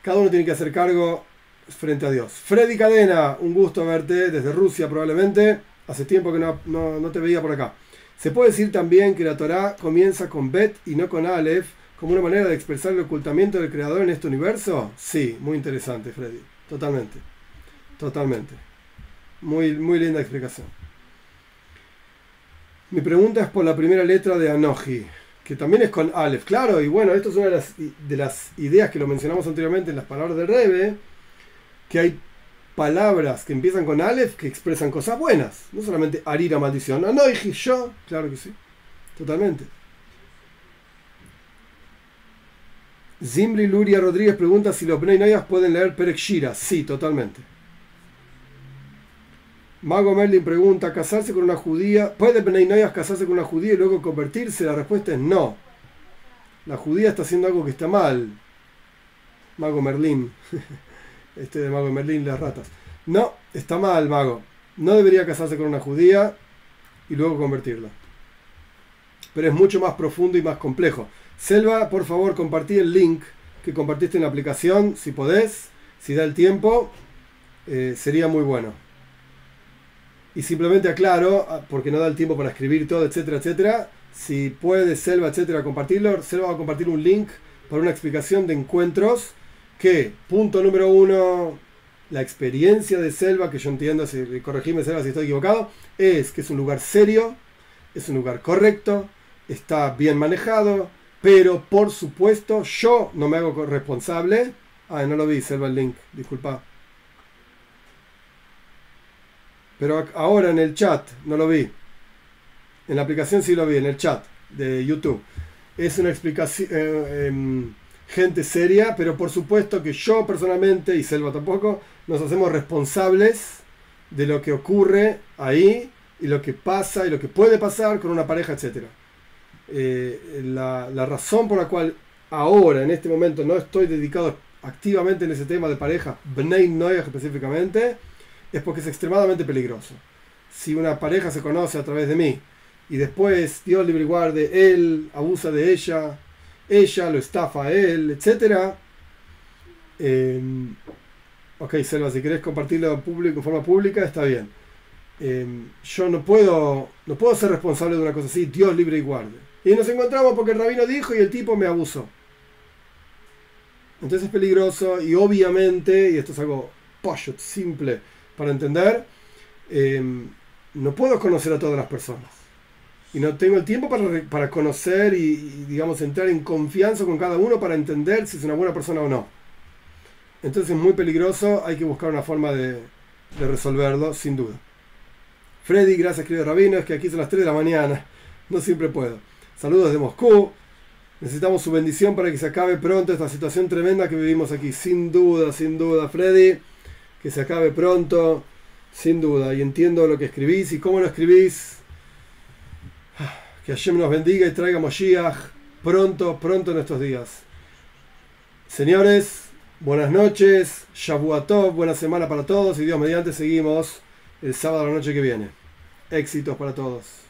Cada uno tiene que hacer cargo frente a Dios. Freddy Cadena, un gusto verte desde Rusia probablemente. Hace tiempo que no, te veía por acá. Se puede decir también que la Torah comienza con Bet y no con Aleph como una manera de expresar el ocultamiento del Creador en este universo. Sí, muy interesante, Freddy. Totalmente. Totalmente. Muy, muy linda explicación. Mi pregunta es por la primera letra de Anoji, que también es con Aleph. Claro, y bueno, esto es una de las, de las ideas que lo mencionamos anteriormente en las palabras de Rebe, que hay palabras que empiezan con Aleph que expresan cosas buenas. No solamente arira maldición. Anoji, yo, claro que sí. Totalmente. Zimbri Luria Rodríguez pregunta si los Bnei pueden leer Perek Shira. Sí, totalmente. Mago Merlin pregunta, ¿casarse con una judía? ¿Puede Benay casarse con una judía y luego convertirse? La respuesta es no. La judía está haciendo algo que está mal. Mago Merlin. <laughs> Este de Mago Merlin, las ratas. No, está mal, Mago. No debería casarse con una judía y luego convertirla. Pero es mucho más profundo y más complejo. Selva, por favor, compartí el link que compartiste en la aplicación, si podés, si da el tiempo, eh, sería muy bueno. Y simplemente aclaro, ah, porque no da el tiempo para escribir todo, etcétera, etcétera. Si puede Selva, etcétera, compartirlo, Selva va a compartir un link para una explicación de encuentros que, punto número uno, la experiencia de Selva, que yo entiendo, si corregime Selva si estoy equivocado, es que es un lugar serio, es un lugar correcto, está bien manejado, pero por supuesto yo no me hago responsable. Ah, no lo vi, Selva el link, disculpa. Pero ahora en el chat no lo vi. En la aplicación sí lo vi, en el chat de YouTube. Es una explicación, eh, em, gente seria, pero por supuesto que yo personalmente, y Selva tampoco, nos hacemos responsables de lo que ocurre ahí y lo que pasa y lo que puede pasar con una pareja, etc. Eh, la, la, razón por la cual ahora, en este momento, no estoy dedicado activamente en ese tema de pareja, Bnei Noyah específicamente, es porque es extremadamente peligroso. Si una pareja se conoce a través de mí y después Dios libre y guarde, él abusa de ella, ella lo estafa a él, etc. Eh, ok, Selva, si querés compartirlo en, público, en forma pública, está bien. Eh, yo no puedo, no puedo ser responsable de una cosa así, Dios libre y guarde. Y nos encontramos porque el rabino dijo y el tipo me abusó. Entonces es peligroso y obviamente, y esto es algo pollo, simple, para entender, em, no puedo conocer a todas las personas. Y no tengo el tiempo para, para conocer y, digamos, entrar en confianza con cada uno para entender si es una buena persona o no. Entonces es muy peligroso, hay que buscar una forma de, resolverlo, sin duda. Freddy, gracias querido Rabino, es que aquí son las 3 de la mañana, no siempre puedo. Saludos de Moscú, necesitamos su bendición para que se acabe pronto esta situación tremenda que vivimos aquí, sin duda, sin duda, Freddy que se acabe pronto, sin duda, y entiendo lo que escribís y cómo lo escribís. Que Hashem nos bendiga y traiga Moshiach pronto, pronto en estos días. Señores, buenas noches, Shabuatov, buena semana para todos y Dios mediante seguimos el sábado la noche que viene. Éxitos para todos.